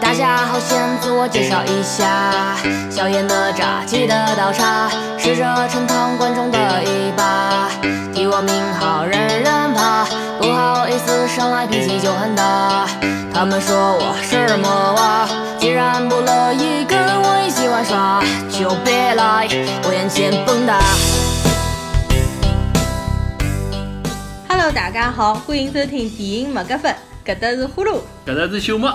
大家好，先自我介绍一下，小野哪吒记得倒茶，是这陈塘关中的一把，提我名号人人怕，不好意思上来脾气就很大，他们说我是魔娃，既然不乐意跟我一起玩耍，就别来我眼前蹦跶。Hello，大家好，欢迎收听电影麦格芬，搿搭是呼噜。搿搭是朽木，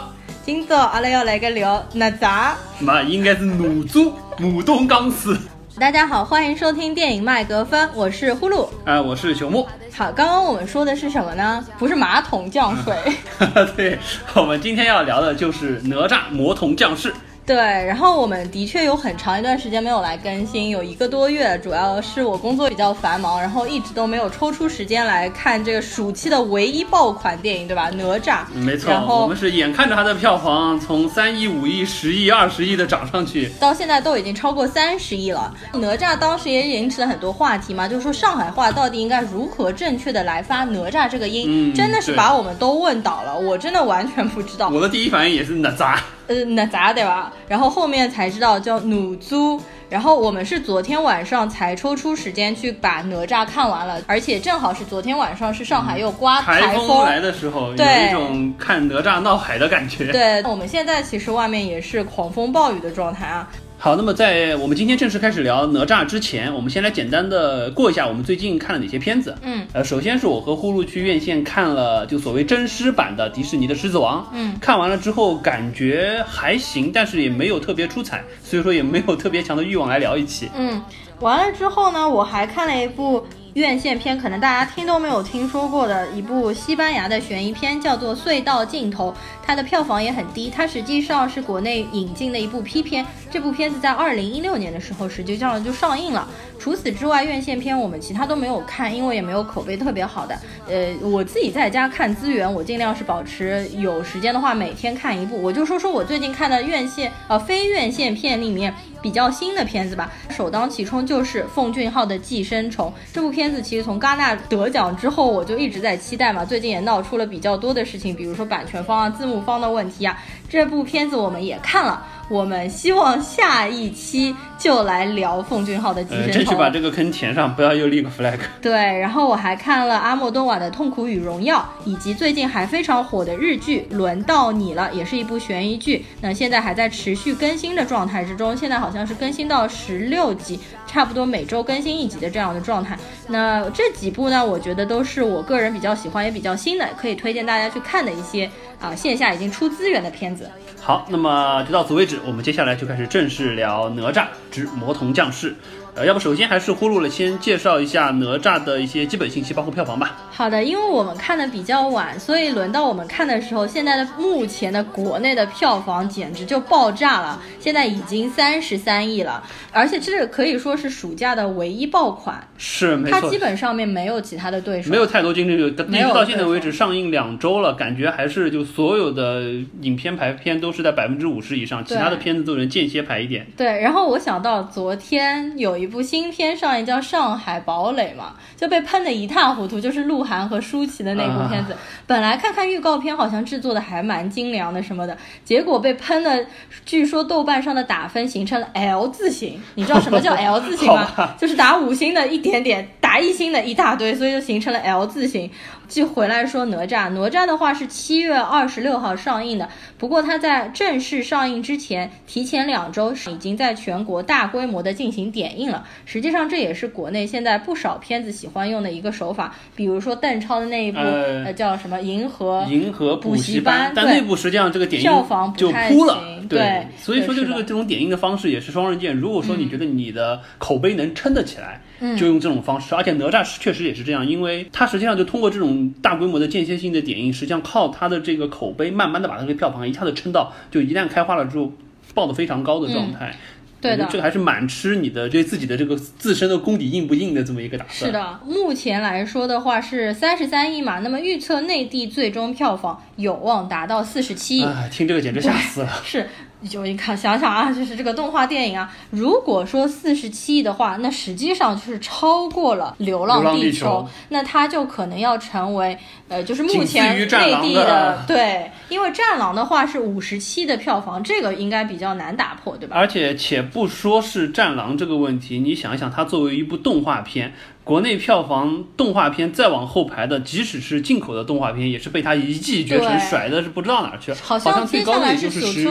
今朝阿拉要来个聊哪吒。嘛应该是哪吒武东钢丝。大家好，欢迎收听电影麦格芬，我是呼噜。啊，我是熊木。好，刚刚我们说的是什么呢？不是马桶降水。对，我们今天要聊的就是哪吒魔童降世。对，然后我们的确有很长一段时间没有来更新，有一个多月，主要是我工作比较繁忙，然后一直都没有抽出时间来看这个暑期的唯一爆款电影，对吧？哪吒。嗯没错，然后我们是眼看着它的票房从三亿、五亿、十亿、二十亿的涨上去。到现在都已经超过三十亿了。哪吒当时也引起了很多话题嘛，就是说上海话到底应该如何正确的来发哪吒这个音，嗯真的是把我们都问倒了，我真的完全不知道。我的第一反应也是哪吒。呃，哪吒对吧？然后后面才知道叫努租。然后我们是昨天晚上才抽出时间去把哪吒看完了，而且正好是昨天晚上是上海又刮台台风来的时候，有对一种看哪吒闹海的感觉。对，我们现在其实外面也是狂风暴雨的状态啊。好，那么在我们今天正式开始聊哪吒之前，我们先来简单的过一下我们最近看了哪些片子。嗯，呃，首先是我和呼噜去院线看了就所谓真狮版的迪士尼的《狮子王》。嗯，看完了之后感觉还行，但是也没有特别出彩，所以说也没有特别强的欲望来聊一期。嗯，完了之后呢，我还看了一部院线片，可能大家听都没有听说过的一部西班牙的悬疑片，叫做《隧道尽头》，它的票房也很低，它实际上是国内引进的一部 P 片。这部片子在二零一六年的时候实际上就上映了。除此之外，院线片我们其他都没有看，因为也没有口碑特别好的。呃，我自己在家看资源，我尽量是保持有时间的话每天看一部。我就说说我最近看的院线呃非院线片里面比较新的片子吧。首当其冲就是奉俊昊的《寄生虫》这部片子，其实从戛纳得奖之后，我就一直在期待嘛。最近也闹出了比较多的事情，比如说版权方啊、字幕方的问题啊。这部片子我们也看了，我们希望下一期就来聊奉俊昊的《寄呃，生虫争取》把这个坑填上，不要又立个 flag。对，然后我还看了阿莫多瓦的《痛苦与荣耀》，以及最近还非常火的日剧《轮到你了》，也是一部悬疑剧。那现在还在持续更新的状态之中，现在好像是更新到十六集，差不多每周更新一集的这样的状态。那这几部呢，我觉得都是我个人比较喜欢也比较新的，可以推荐大家去看的一些啊线下已经出资源的片子。好，那么就到此为止，我们接下来就开始正式聊哪吒之魔童降世。呃，要不首先还是呼噜了，先介绍一下哪吒的一些基本信息，包括票房吧。好的，因为我们看的比较晚，所以轮到我们看的时候，现在的目前的国内的票房简直就爆炸了，现在已经三十三亿了，而且这个可以说是暑假的唯一爆款，是没错它基，本上面没有其他的对手，没有太多竞争力，一没有直到现在为止上映两周了，感觉还是就所有的影片排片都是在百分之五十以上，其他的片子都能间歇排一点。对，然后我想到昨天有一部新片上映，叫《上海堡垒》嘛，就被喷的一塌糊涂，就是鹿晗和舒淇的那部片子。本来看看预告片，好像制作的还蛮精良的什么的，结果被喷的，据说豆瓣上的打分形成了 L 字形。你知道什么叫 L 字形吗？就是打五星的一点点点，打一星的一大堆，所以就形成了 L 字形。就回来说哪吒，哪吒的话是七月二十六号上映的，不过它在正式上映之前，提前两周已经在全国大规模的进行点映了。实际上这也是国内现在不少片子喜欢用的一个手法，比如说邓超的那一部呃呃叫什么《银河》。银河补习班对但那部实际上这个点映票房不就太扑了行，对对，所以说就这个这种点映的方式也是双刃剑。如果说你觉得你的口碑能撑得起来，嗯就用这种方式。而且哪吒是确实也是这样，因为它实际上就通过这种大规模的间歇性的点映，实际上靠它的这个口碑，慢慢的把它的票房一下子撑到，就一旦开花了之后，爆的非常高的状态。嗯对的这个还是蛮吃你的对自己的这个自身的功底硬不硬的这么一个打算。是，的，目前来说的话是三十三亿嘛，那么预测内地最终票房有望达到四十七亿。啊，听这个简直吓死了。是就你看想想啊，就是这个动画电影啊，如果说四十七亿的话，那实际上就是超过了《流浪地球》，那它就可能要成为呃，就是目前内地的对，因为《战狼》的话是五十七的票房，这个应该比较难打破，对吧？而且且不说是《战狼》这个问题，你想一想，它作为一部动画片，国内票房动画片再往后排的，即使是进口的动画片，也是被它一骑绝尘，甩的是不知道哪去了，好像最高的也就是十。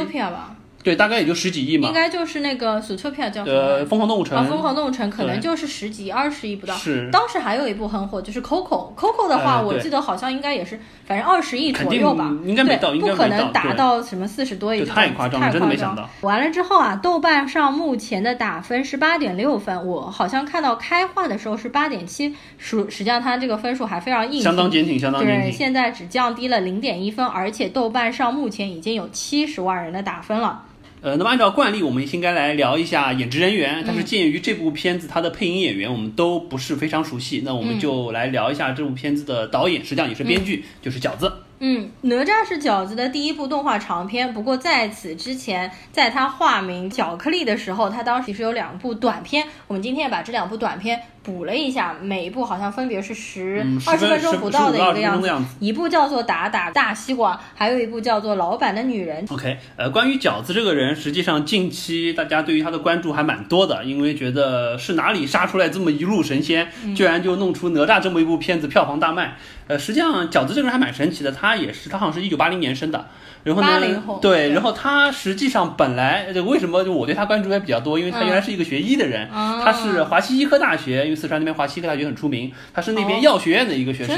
对，大概也就十几亿嘛。应该就是那个《Zootopia》叫呃，《疯狂动物城》啊，《疯狂动物城》可能就是十几、二十亿不到。是。当时还有一部很火，就是《Coco》。Coco 的话，我记得好像应该也是，反正二十亿左右吧。应该没到，应该不可能达到什么四十多亿。太夸张了，真的没想到。完了之后啊，豆瓣上目前的打分是八点六分，我好像看到开画的时候是八点七，实实际上它这个分数还非常硬。相当坚挺，相当坚挺。对，现在只降低了零点一分，而且豆瓣上目前已经有七十万人的打分了。呃，那么按照惯例，我们应该来聊一下演职人员。但是鉴于这部片子它的配音演员我们都不是非常熟悉，那我们就来聊一下这部片子的导演，实际上也是编剧，就是饺子。嗯，哪吒是饺子的第一部动画长片。不过在此之前，在他化名巧克力的时候，他当时是有两部短片。我们今天把这两部短片补了一下，每一部好像分别是十二十分钟不到的一个样子。一部叫做《打打大西瓜》，还有一部叫做《老板的女人》。OK，呃，关于饺子这个人，实际上近期大家对于他的关注还蛮多的，因为觉得是哪里杀出来这么一路神仙，居然就弄出哪吒这么一部片子，票房大卖。呃，实际上饺子这个人还蛮神奇的，他也是，他好像是一九八零年生的，然后呢，对，然后他实际上本来为什么就我对他关注还比较多，因为他原来是一个学医的人，他是华西医科大学，因为四川那边华西医科大学很出名，他是那边药学院的一个学生，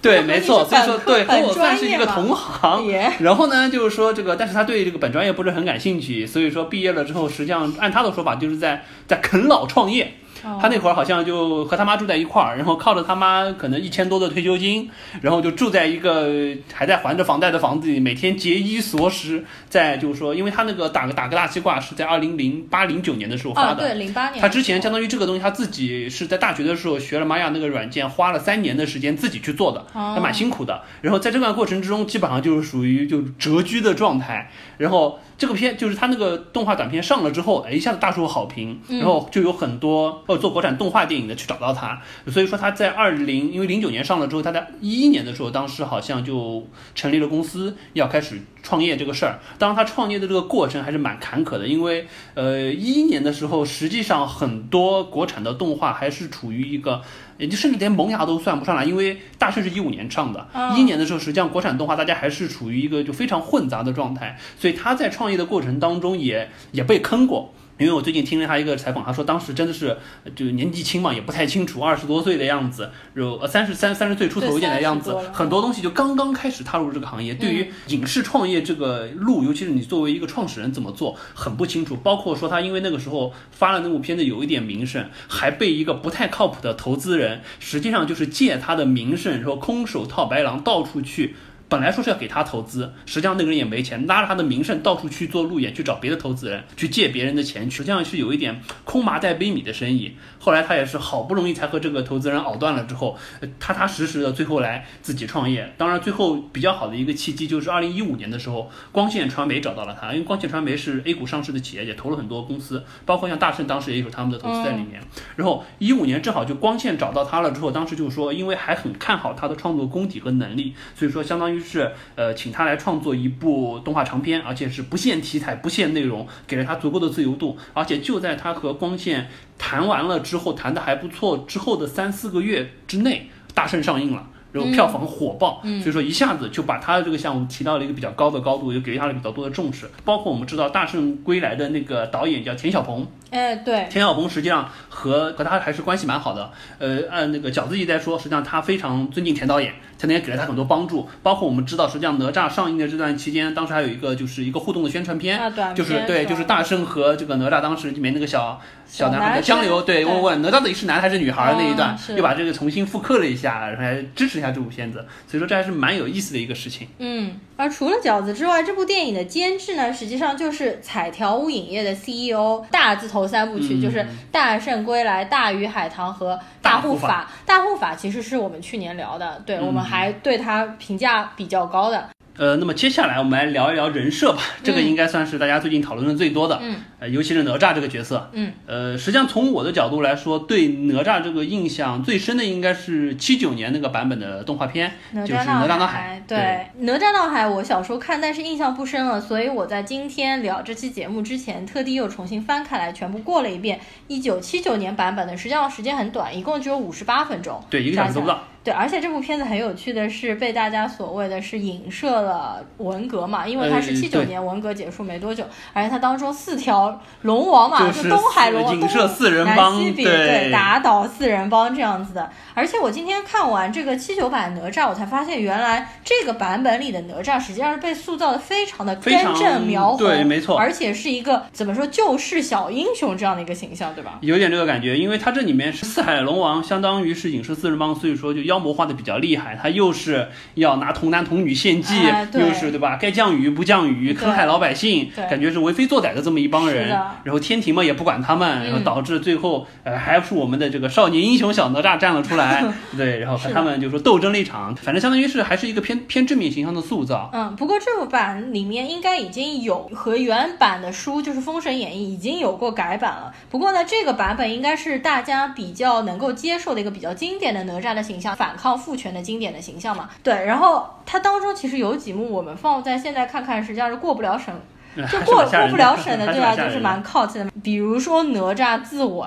对，没错，所以说对，和我算是一个同行。然后呢，就是说这个，但是他对这个本专业不是很感兴趣，所以说毕业了之后，实际上按他的说法，就是在在啃老创业。他那会儿好像就和他妈住在一块儿，然后靠着他妈可能一千多的退休金，然后就住在一个还在还着房贷的房子里，每天节衣缩食。在就是说，因为他那个打个打个大西瓜是在二零零八零九年的时候发的，对，零八年。他之前相当于这个东西，他自己是在大学的时候学了玛雅那个软件，花了三年的时间自己去做的，还蛮辛苦的。然后在这段过程之中，基本上就是属于就蛰居的状态，然后。这个片就是他那个动画短片上了之后，哎，一下子大受好评，然后就有很多呃做国产动画电影的去找到他，所以说他在二零，因为零九年上了之后，他在一一年的时候，当时好像就成立了公司，要开始创业这个事儿。当然，他创业的这个过程还是蛮坎坷的，因为呃一一年的时候，实际上很多国产的动画还是处于一个。也就甚至连萌芽都算不上来，因为大圣是一五年上的，一一年的时候，实际上国产动画大家还是处于一个就非常混杂的状态，所以他在创业的过程当中也也被坑过。因为我最近听了他一个采访，他说当时真的是就年纪轻嘛，也不太清楚，二十多岁的样子，有呃三十三三十岁出头一点的样子，很多东西就刚刚开始踏入这个行业，对于影视创业这个路，尤其是你作为一个创始人怎么做，很不清楚。包括说他因为那个时候发了那部片子有一点名声，还被一个不太靠谱的投资人，实际上就是借他的名声，说空手套白狼，到处去。本来说是要给他投资，实际上那个人也没钱，拉着他的名声到处去做路演，去找别的投资人，去借别人的钱，实际上是有一点空麻袋背米的生意。后来他也是好不容易才和这个投资人熬断了之后，踏踏实实的最后来自己创业。当然最后比较好的一个契机就是二零一五年的时候，光线传媒找到了他，因为光线传媒是 A 股上市的企业，也投了很多公司，包括像大圣当时也有他们的投资在里面。然后一五年正好就光线找到他了之后，当时就说因为还很看好他的创作功底和能力，所以说相当于。是呃，请他来创作一部动画长片，而且是不限题材、不限内容，给了他足够的自由度。而且就在他和光线谈完了之后，谈的还不错之后的三四个月之内，大圣上映了。然后票房火爆，所以说一下子就把他的这个项目提到了一个比较高的高度，又给予他了比较多的重视。包括我们知道《大圣归来》的那个导演叫田晓鹏，哎，对，田晓鹏实际上和和他还是关系蛮好的。呃，按那个饺子一在说，实际上他非常尊敬田导演，田导演给了他很多帮助。包括我们知道，实际上哪吒上映的这段期间，当时还有一个就是一个互动的宣传片，就是对，就是大圣和这个哪吒当时里面那个小。小男孩的江流，对问问哪吒到底是男还是女孩那一段，又把这个重新复刻了一下，然后还支持一下这部片子，所以说这还是蛮有意思的一个事情。嗯，而除了饺子之外，这部电影的监制呢，实际上就是彩条屋影业的 CEO，大字头三部曲就是《大圣归来》《大鱼海棠》和《大护法》。大护法其实是我们去年聊的，对我们还对他评价比较高的。呃，那么接下来我们来聊一聊人设吧，这个应该算是大家最近讨论的最多的，嗯，呃，尤其是哪吒这个角色，嗯，呃，实际上从我的角度来说，对哪吒这个印象最深的应该是七九年那个版本的动画片，就是哪吒闹海，对，哪吒闹海我小时候看，但是印象不深了，所以我在今天聊这期节目之前，特地又重新翻开来，全部过了一遍。一九七九年版本的，实际上时间很短，一共只有五十八分钟，对，一个小时都不到。对，而且这部片子很有趣的是，被大家所谓的是影射了文革嘛，因为它是七九年文革结束没多久，而且它当中四条龙王嘛，是东海龙王，影射四人帮，西比对，打倒四人帮这样子的。而且我今天看完这个七九版哪吒，我才发现原来这个版本里的哪吒实际上是被塑造的非常的根正苗红，对，没错，而且是一个怎么说救世小英雄这样的一个形象，对吧？有点这个感觉，因为它这里面是四海龙王，相当于是影射四人帮，所以说就妖魔化的比较厉害。他又是要拿童男童女献祭，又是对吧？该降雨不降雨，坑害老百姓，感觉是为非作歹的这么一帮人。然后天庭嘛也不管他们，然后导致最后呃还是我们的这个少年英雄小哪吒站了出来，对，然后和他们就说斗争了一场。反正相当于是还是一个偏偏正面形象的塑造。嗯，不过这部版里面应该已经有和原版的书就是《封神演义》已经有过改版了。不过呢，这个版本应该是大家比较能够接受的一个比较经典的哪吒的形象，反抗父权的经典的形象嘛。对，然后它当中其实有几幕我们放在现在看看，实际上是过不了审。就过过不了审的，对吧？就是蛮靠前的。比如说哪吒自刎，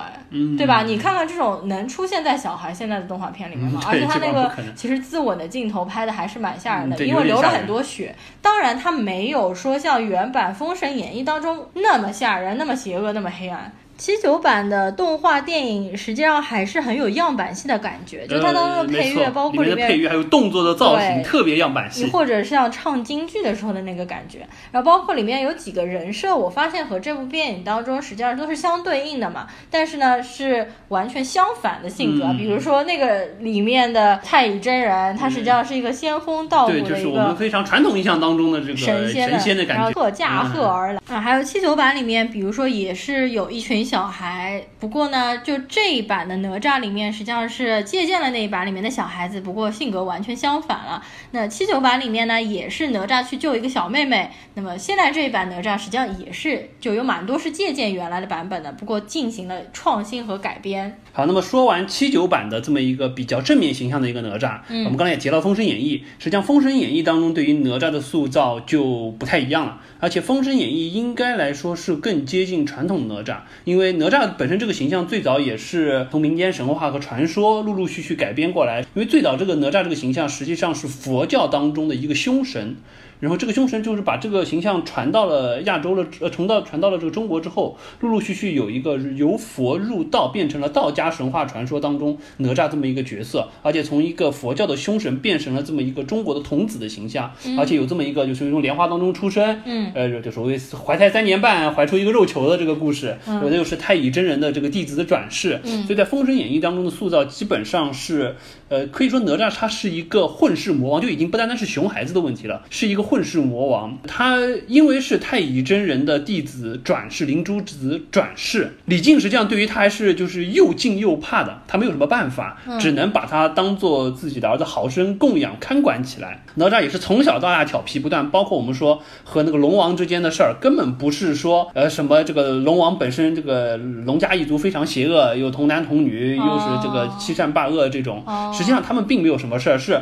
对吧？你看看这种能出现在小孩现在的动画片里面吗？而且他那个其实自刎的镜头拍的还是蛮吓人的，因为流了很多血。当然，他没有说像原版《封神演义》当中那么吓人、那么邪恶、那么黑暗。七九版的动画电影实际上还是很有样板戏的感觉，就它当中的配乐，包括里面配乐还有动作的造型，特别样板戏，或者是像唱京剧的时候的那个感觉。然后包括里面有几个人设，我发现和这部电影当中实际上都是相对应的嘛，但是呢是完全相反的性格。比如说那个里面的太乙真人，他实际上是一个仙风道骨的一个，就是我们非常传统印象当中的这个神仙的感觉，然后驾鹤而来啊。还有七九版里面，比如说也是有一群。小孩，不过呢，就这一版的哪吒里面，实际上是借鉴了那一版里面的小孩子，不过性格完全相反了。那七九版里面呢，也是哪吒去救一个小妹妹。那么现在这一版哪吒实际上也是就有蛮多是借鉴原来的版本的，不过进行了创新和改编。好，那么说完七九版的这么一个比较正面形象的一个哪吒，我们刚才也提到《封神演义》，实际上《封神演义》当中对于哪吒的塑造就不太一样了，而且《封神演义》应该来说是更接近传统哪吒，因因为哪吒本身这个形象最早也是从民间神话和传说陆陆续续改编过来，因为最早这个哪吒这个形象实际上是佛教当中的一个凶神。然后这个凶神就是把这个形象传到了亚洲了，呃，传到传到了这个中国之后，陆陆续续有一个由佛入道，变成了道家神话传说当中哪吒这么一个角色，而且从一个佛教的凶神变成了这么一个中国的童子的形象，而且有这么一个就是从莲花当中出生，嗯，呃，就所谓怀胎三年半怀出一个肉球的这个故事，有的又是太乙真人的这个弟子的转世，所以在《封神演义》当中的塑造基本上是，呃，可以说哪吒他是一个混世魔王，就已经不单单是熊孩子的问题了，是一个。混世魔王，他因为是太乙真人的弟子转世，灵珠子转世，李靖实际上对于他还是就是又敬又怕的，他没有什么办法，只能把他当做自己的儿子，好生供养看管起来。哪吒也是从小到大调皮不断，包括我们说和那个龙王之间的事儿，根本不是说呃什么这个龙王本身这个龙家一族非常邪恶，有童男童女，又是这个欺善霸恶这种，实际上他们并没有什么事儿，是。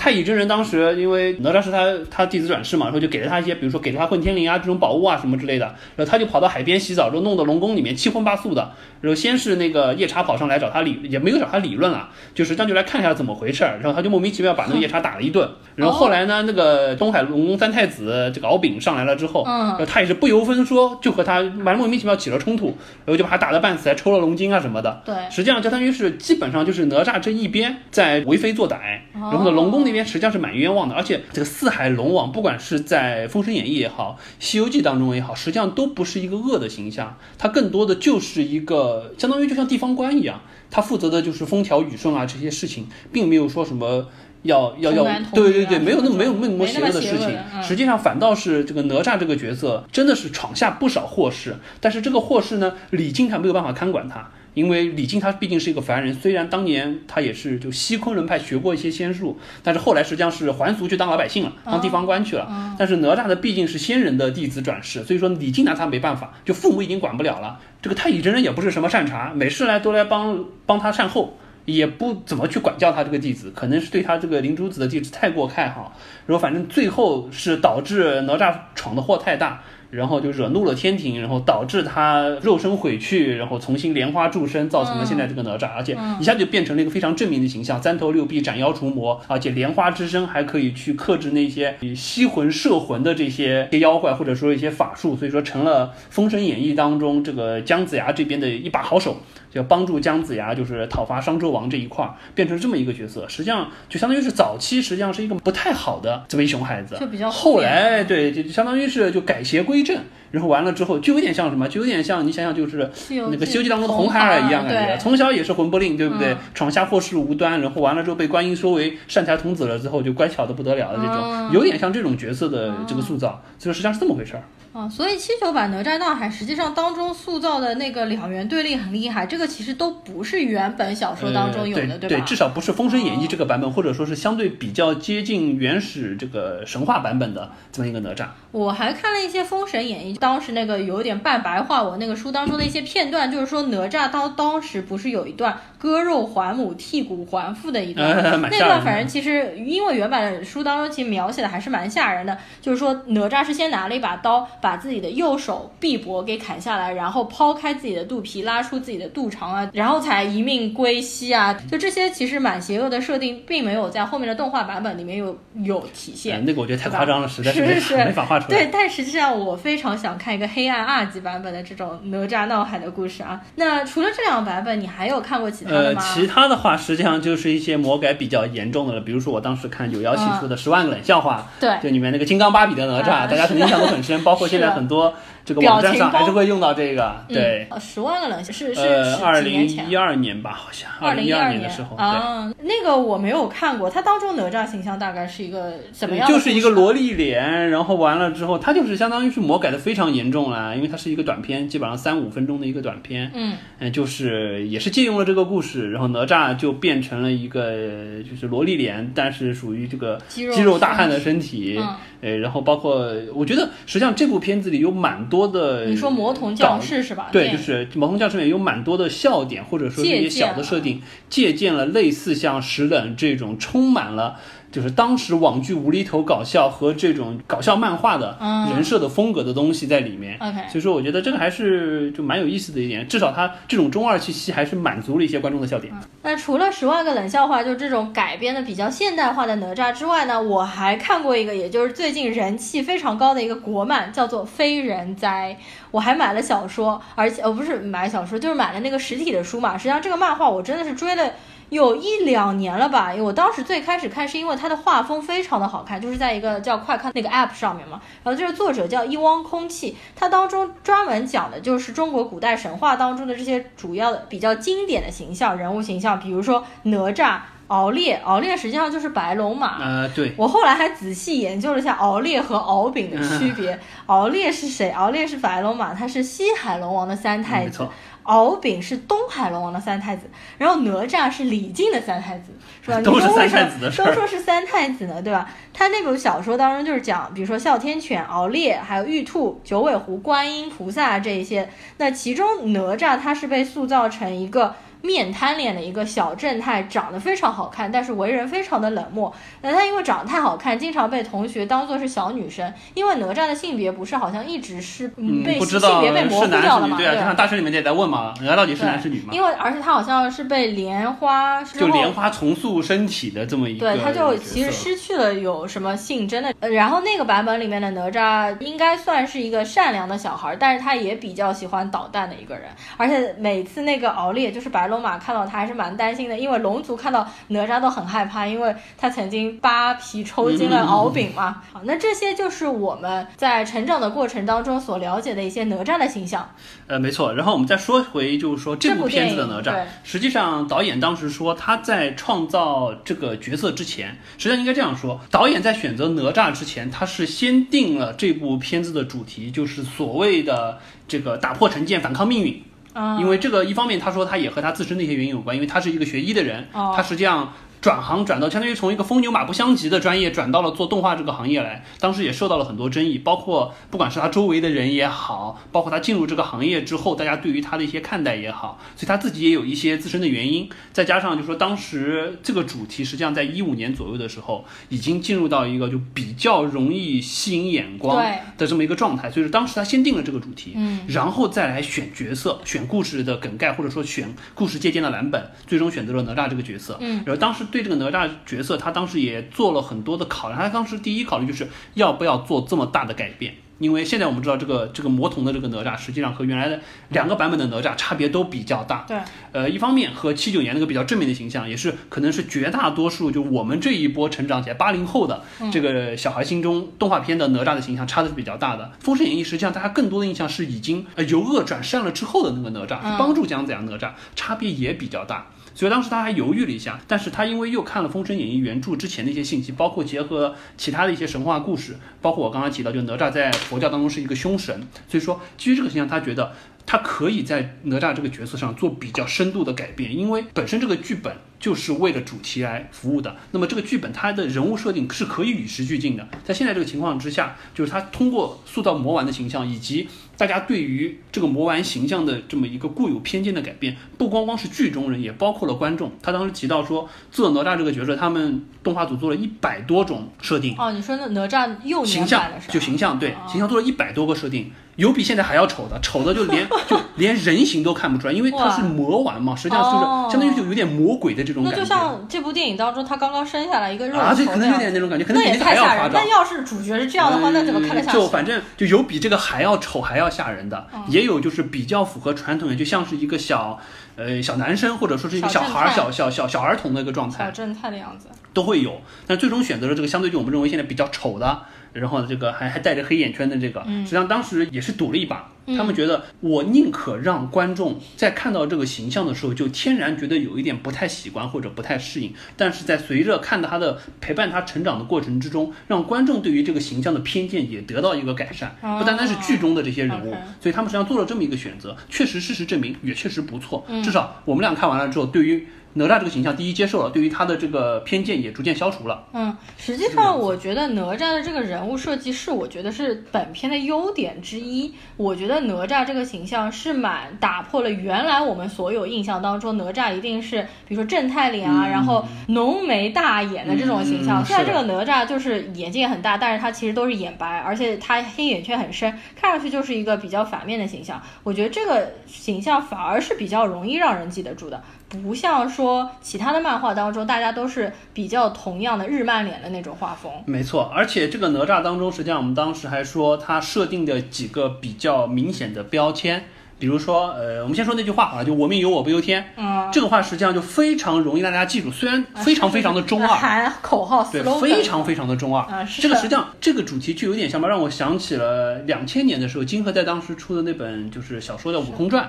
太乙真人当时因为哪吒是他他弟子转世嘛，然后就给了他一些，比如说给了他混天绫啊这种宝物啊什么之类的，然后他就跑到海边洗澡，之后弄到龙宫里面七荤八素的，然后先是那个夜叉跑上来找他理，也没有找他理论了，就是将就来看一下怎么回事儿，然后他就莫名其妙把那个夜叉打了一顿，然后后来呢，那个东海龙宫三太子 这个敖丙上来了之后，嗯，他也是不由分说就和他蛮莫名其妙起了冲突，然后就把他打得半死，还抽了龙筋啊什么的，对，实际上相当于是基本上就是哪吒这一边在为非作歹，然后呢龙宫那边实际上是蛮冤。枉的，而且这个四海龙王，不管是在《封神演义》也好，《西游记》当中也好，实际上都不是一个恶的形象，他更多的就是一个相当于就像地方官一样，他负责的就是风调雨顺啊这些事情，并没有说什么要要要，对对对，没有那么没有那么邪恶的事情，实际上反倒是这个哪吒这个角色真的是闯下不少祸事，但是这个祸事呢，李靖他没有办法看管他。因为李靖他毕竟是一个凡人，虽然当年他也是就西昆仑派学过一些仙术，但是后来实际上是还俗去当老百姓了，当地方官去了。但是哪吒的毕竟是仙人的弟子转世，所以说李靖拿他没办法，就父母已经管不了了。这个太乙真人也不是什么善茬，每事来都来帮帮他善后，也不怎么去管教他这个弟子，可能是对他这个灵珠子的弟子太过看好，然后反正最后是导致哪吒闯的祸太大。然后就惹怒了天庭，然后导致他肉身毁去，然后重新莲花铸身，造成了现在这个哪吒，而且一下就变成了一个非常正面的形象，三头六臂斩妖除魔，而且莲花之身还可以去克制那些吸魂摄魂的这些妖怪，或者说一些法术，所以说成了《封神演义》当中这个姜子牙这边的一把好手。就帮助姜子牙，就是讨伐商纣王这一块儿，变成这么一个角色，实际上就相当于是早期实际上是一个不太好的这么一熊孩子，就比较后来对，就相当于是就改邪归正，然后完了之后就有点像什么，就有点像你想想就是那个《西游记》当中的红孩儿一样感觉，从小也是魂不吝，对不对？闯下祸事无端，然后完了之后被观音收为善财童子了之后，就乖巧的不得了的这种，有点像这种角色的这个塑造，所以实际上是这么回事儿。啊，所以七九版哪吒闹海实际上当中塑造的那个两元对立很厉害，这个其实都不是原本小说当中有的，对吧？对，至少不是《封神演义》这个版本，或者说是相对比较接近原始这个神话版本的这么一个哪吒。我还看了一些《封神演义》，当时那个有点半白话文那个书当中的一些片段，就是说哪吒当当时不是有一段割肉还母、剔骨还父的一段，那段反正其实因为原版的书当中其实描写的还是蛮吓人的，就是说哪吒是先拿了一把刀，把自己的右。手臂膊给砍下来，然后抛开自己的肚皮，拉出自己的肚肠啊，然后才一命归西啊！就这些其实蛮邪恶的设定，并没有在后面的动画版本里面有有体现。那个我觉得太夸张了，实在是没法画出来。对，但实际上我非常想看一个黑暗二级版本的这种哪吒闹海的故事啊！那除了这两个版本，你还有看过其他的吗？呃，其他的话实际上就是一些魔改比较严重的了，比如说我当时看有妖系出的《十万个冷笑话》，对，就里面那个金刚芭比的哪吒，大家肯定印象都很深，包括现在很多。这个网站上还是会用到这个，对，十万个冷笑是是呃，二零一二年吧，好像二零一二年的时候啊，那个我没有看过，它当中哪吒形象大概是一个怎么样？就是一个萝莉脸，然后完了之后，它就是相当于是魔改的非常严重了，因为它是一个短片，基本上三五分钟的一个短片，嗯，嗯，就是也是借用了这个故事，然后哪吒就变成了一个就是萝莉脸，但是属于这个肌肉大汉的身体。呃，然后包括，我觉得实际上这部片子里有蛮多的，你说魔童降世是吧？对，就是魔童降世里面有蛮多的笑点，或者说一些小的设定，借鉴了类似像石冷这种充满了。就是当时网剧无厘头搞笑和这种搞笑漫画的人设的风格的东西在里面。OK，所以说我觉得这个还是就蛮有意思的一点，至少它这种中二气息还是满足了一些观众的笑点。那除了十万个冷笑话，就这种改编的比较现代化的哪吒之外呢，我还看过一个，也就是最近人气非常高的一个国漫，叫做《非人哉》。我还买了小说，而且呃不是买小说，就是买了那个实体的书嘛。实际上这个漫画我真的是追了。有一两年了吧，我当时最开始看是因为它的画风非常的好看，就是在一个叫快看那个 app 上面嘛。然后这个作者叫一汪空气，它当中专门讲的就是中国古代神话当中的这些主要的比较经典的形象人物形象，比如说哪吒、敖烈，敖烈实际上就是白龙马。呃，对。我后来还仔细研究了一下敖烈和敖丙的区别。敖烈是谁？敖烈是白龙马，他是西海龙王的三太子。敖丙是东海龙王的三太子，然后哪吒是李靖的三太子，是吧？都是三太子的都说是三太子呢，对吧？他那本小说当中就是讲，比如说哮天犬、敖烈，还有玉兔、九尾狐、观音菩萨这一些。那其中哪吒他是被塑造成一个。面瘫脸的一个小正太，长得非常好看，但是为人非常的冷漠。那他因为长得太好看，经常被同学当做是小女生。因为哪吒的性别不是好像一直是被性别被模糊掉了嘛？对啊，就像大学里面也在问嘛，哪吒到底是男是女嘛？因为而且他好像是被莲花就莲花重塑身体的这么一个，对，他就其实失去了有什么性真的。然后那个版本里面的哪吒应该算是一个善良的小孩，但是他也比较喜欢捣蛋的一个人。而且每次那个敖烈就是白。龙马看到他还是蛮担心的，因为龙族看到哪吒都很害怕，因为他曾经扒皮抽筋了敖丙嘛。好，那这些就是我们在成长的过程当中所了解的一些哪吒的形象。呃，没错。然后我们再说回，就是说这部片子的哪吒，实际上导演当时说他在创造这个角色之前，实际上应该这样说，导演在选择哪吒之前，他是先定了这部片子的主题，就是所谓的这个打破成见，反抗命运。啊因为这个一方面他说他也和他自身的一些原因有关，因为他是一个学医的人，哦他实际上。转行转到相当于从一个风牛马不相及的专业转到了做动画这个行业来，当时也受到了很多争议，包括不管是他周围的人也好，包括他进入这个行业之后，大家对于他的一些看待也好，所以他自己也有一些自身的原因，再加上就说当时这个主题实际上在一五年左右的时候，已经进入到一个就比较容易吸引眼光的这么一个状态，所以说当时他先定了这个主题，嗯，然后再来选角色、选故事的梗概，或者说选故事借鉴的蓝本，最终选择了哪吒这个角色。嗯，然后当时对这个哪吒角色，他当时也做了很多的考量。他当时第一考虑就是要不要做这么大的改变。因为现在我们知道这个这个魔童的这个哪吒，实际上和原来的两个版本的哪吒差别都比较大。对，呃，一方面和七九年那个比较正面的形象，也是可能是绝大多数就我们这一波成长起来八零后的这个小孩心中动画片的哪吒的形象差的是比较大的。《封神演义》实际上大家更多的印象是已经呃由恶转善了之后的那个哪吒，是帮助姜子牙哪吒，差别也比较大。所以当时他还犹豫了一下，但是他因为又看了《封神演义》原著之前的一些信息，包括结合其他的一些神话故事，包括我刚刚提到，就哪吒在佛教当中是一个凶神，所以说基于这个形象，他觉得他可以在哪吒这个角色上做比较深度的改变，因为本身这个剧本就是为了主题来服务的。那么这个剧本它的人物设定是可以与时俱进的，在现在这个情况之下，就是他通过塑造魔丸的形象，以及大家对于这个魔丸形象的这么一个固有偏见的改变，不光光是剧中人，也包括了观众。他当时提到说，做哪吒这个角色，他们动画组做了一百多种设定。哦，你说那哪吒又形象年版的是吧？就形象对哦形象做了一百多个设定，有比现在还要丑的，丑的就连就连人形都看不出来，因为它是魔丸嘛，实际上就是哦相当于就有点魔鬼的这种那就。像这部电影当中，他刚刚生下来一个肉啊，球对，可能有点那种感觉，可能那比那也太吓人。还要夸张那。要是主角是这样的话，那怎么看得下去？就反正就有比这个还要丑还要吓人的，嗯也有就是比较符合传统的，就像是一个小呃小男生或者说是一个小孩小小小小儿童的一个状态小正太的样子。都会有。但最终选择了这个相对就我们认为现在比较丑的，然后这个还还带着黑眼圈的这个，嗯。实际上当时也是赌了一把。他们觉得我宁可让观众在看到这个形象的时候，就天然觉得有一点不太习惯或者不太适应，但是在随着看他的陪伴他成长的过程之中，让观众对于这个形象的偏见也得到一个改善，哦。不单单是剧中的这些人物所以他们实际上做了这么一个选择，确实事实证明也确实不错，嗯。至少我们俩看完了之后，对于哪吒这个形象，第一接受了，对于他的这个偏见也逐渐消除了。嗯，实际上我觉得哪吒的这个人物设计是我觉得是本片的优点之一。我觉得哪吒这个形象是蛮打破了原来我们所有印象当中哪吒一定是比如说正太脸啊，然后浓眉大眼的这种形象。嗯虽然这个哪吒就是眼睛也很大，但是他其实都是眼白，而且他黑眼圈很深，看上去就是一个比较反面的形象。我觉得这个形象反而是比较容易让人记得住的。不像说其他的漫画当中，大家都是比较同样的日漫脸的那种画风。没错，而且这个哪吒当中，实际上我们当时还说他设定的几个比较明显的标签，比如说，呃，我们先说那句话好了，就“我命由我不由天”，嗯，这个话实际上就非常容易让大家记住，虽然非常非常的中二。喊口号对，非常非常的中二。啊是这个实际上这个主题就有点像吧，让我想起了两千年的时候，金河在当时出的那本就是小说叫《悟空传》。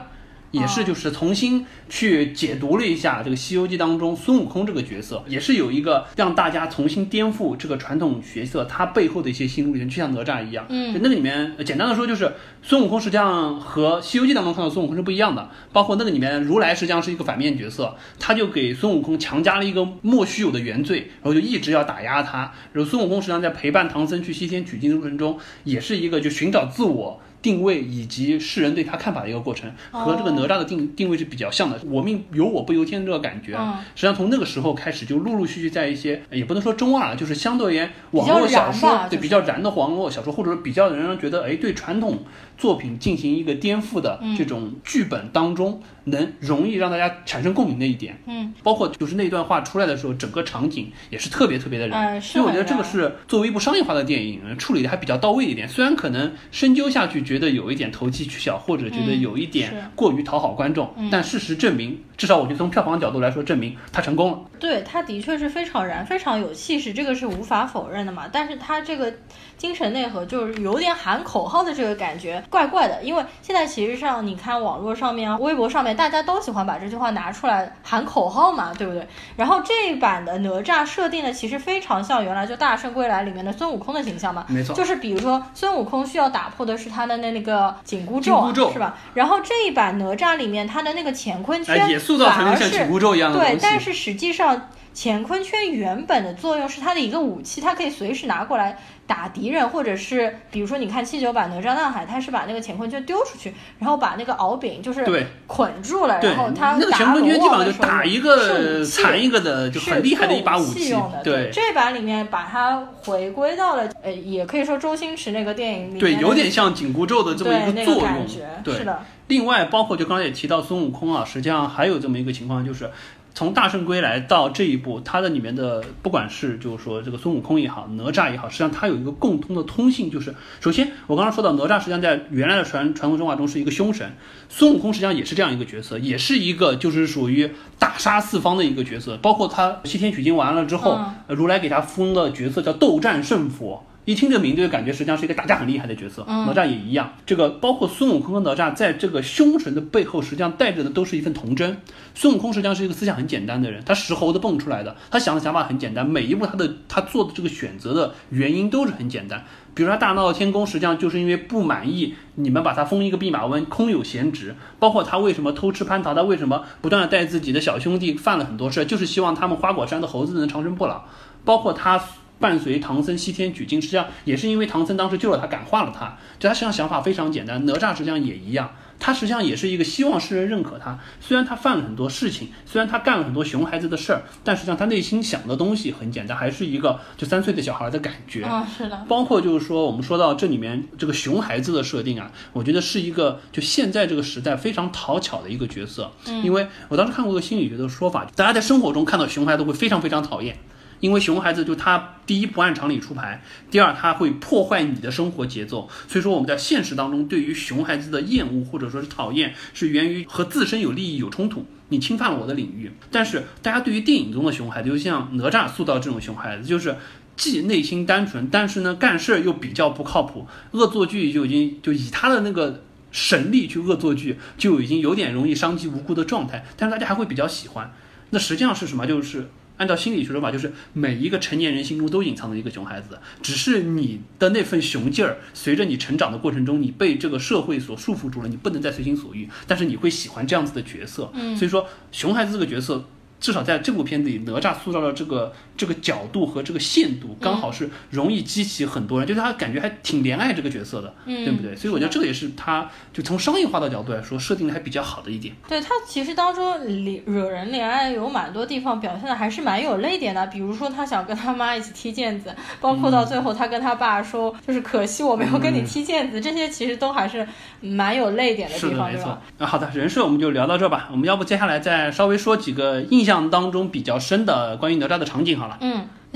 也是就是重新去解读了一下这个《西游记》当中孙悟空这个角色，也是有一个让大家重新颠覆这个传统角色他背后的一些心路历程，就像哪吒一样。嗯就那个里面呃简单的说就是孙悟空实际上和《西游记》当中看到孙悟空是不一样的，包括那个里面如来实际上是一个反面角色，他就给孙悟空强加了一个莫须有的原罪，然后就一直要打压他。然后孙悟空实际上在陪伴唐僧去西天取经的过程中，也是一个就寻找自我。定位以及世人对他看法的一个过程，和这个哪吒的定定位是比较像的。我命由我不由天这个感觉，实际上从那个时候开始就陆陆续续在一些也不能说中二了，就是相对而言网络小说对比较燃的网络小说，或者说比较让人觉得哎对传统作品进行一个颠覆的嗯这种剧本当中，能容易让大家产生共鸣的一点。嗯，包括就是那段话出来的时候，整个场景也是特别特别的燃，所以我觉得这个是作为一部商业化的电影，呃处理的还比较到位一点。虽然可能深究下去觉得有一点投机取巧，或者觉得嗯有一点过于讨好观众，嗯但事实证明，至少我觉得从票房角度来说，证明它成功了。对，他的确是非常燃，非常有气势，这个是无法否认的嘛。但是他这个精神内核就是有点喊口号的这个感觉，怪怪的。因为现在其实上你看网络上面啊、微博上面，大家都喜欢把这句话拿出来喊口号嘛，对不对？然后这一版的哪吒设定的其实非常像原来就《大圣归来》里面的孙悟空的形象嘛，没错就是比如说孙悟空需要打破的是他的那那个紧箍咒、是吧？然后这一版哪吒里面他的那个乾坤圈哎也塑造成了像紧箍咒一样的对但是实际上乾坤圈原本的作用是它的一个武器，它可以随时拿过来打敌人，或者是比如说你看七九版哪吒闹海，他是把那个乾坤圈丢出去，然后把那个敖丙就是对捆住了，然后他那个乾打坤圈基本上就打一个残一个的，就是很厉害的一把武器用的。对这版里面把它回归到了，呃，也可以说周星驰那个电影里面对，有点像紧箍咒的这么一个那作用个感觉。对，是的，另外，包括就刚才也提到孙悟空啊，实际上还有这么一个情况，就是从大圣归来到这一步，它的里面的不管是就是说这个孙悟空也好，哪吒也好，实际上它有一个共通的通性，就是首先我刚刚说到哪吒，实际上在原来的传传统神话中是一个凶神，孙悟空实际上也是这样一个角色，也是一个就是属于大杀四方的一个角色，包括他西天取经完了之后，如来给他封的角色叫斗战胜佛。一听这个名字就感觉实际上是一个打架很厉害的角色，嗯哪吒也一样。这个包括孙悟空和哪吒在这个凶神的背后，实际上带着的都是一份童真。孙悟空实际上是一个思想很简单的人，他石猴子蹦出来的，他想的想法很简单，每一步他的他做的这个选择的原因都是很简单。比如说他大闹天宫，实际上就是因为不满意你们把他封一个弼马温，空有闲职。包括他为什么偷吃蟠桃，他为什么不断的带自己的小兄弟犯了很多事，就是希望他们花果山的猴子能长生不老。包括他伴随唐僧西天取经，实际上也是因为唐僧当时救了他，感化了他。就他实际上想法非常简单，哪吒实际上也一样。他实际上也是一个希望世人认可他，虽然他犯了很多事情，虽然他干了很多熊孩子的事儿，但实际上他内心想的东西很简单，还是一个就三岁的小孩的感觉。嗯，是的，包括就是说，我们说到这里面这个熊孩子的设定啊，我觉得是一个就现在这个时代非常讨巧的一个角色。嗯，因为我当时看过一个心理学的说法，大家在生活中看到熊孩子会非常非常讨厌。因为熊孩子就他第一不按常理出牌，第二他会破坏你的生活节奏，所以说我们在现实当中对于熊孩子的厌恶或者说是讨厌，是源于和自身有利益有冲突，你侵犯了我的领域。但是大家对于电影中的熊孩子，就像哪吒塑造这种熊孩子，就是既内心单纯，但是呢干事又比较不靠谱，恶作剧就已经就以他的那个。神力去恶作剧，就已经有点容易伤及无辜的状态，但是大家还会比较喜欢。那实际上是什么？就是按照心理学说法，就是每一个成年人心中都隐藏着一个熊孩子，只是你的那份熊劲儿，随着你成长的过程中，你被这个社会所束缚住了，你不能再随心所欲，但是你会喜欢这样子的角色。嗯所以说，熊孩子这个角色。至少在这部片子里，哪吒塑造的这个这个角度和这个限度，刚好是容易激起很多人，就是他感觉还挺怜爱这个角色的，嗯对不对？所以我觉得这个也是他就从商业化的角度来说，设定的还比较好的一点。对他其实当中里惹人怜爱有蛮多地方表现的还是蛮有泪点的，比如说他想跟他妈一起踢毽子，包括到最后他跟他爸说，就是可惜我没有跟你踢毽子，这些其实都还是蛮有泪点的地方，没错对吧？。啊，好的，人设我们就聊到这吧。我们要不接下来再稍微说几个印象当中比较深的关于哪吒的场景好了。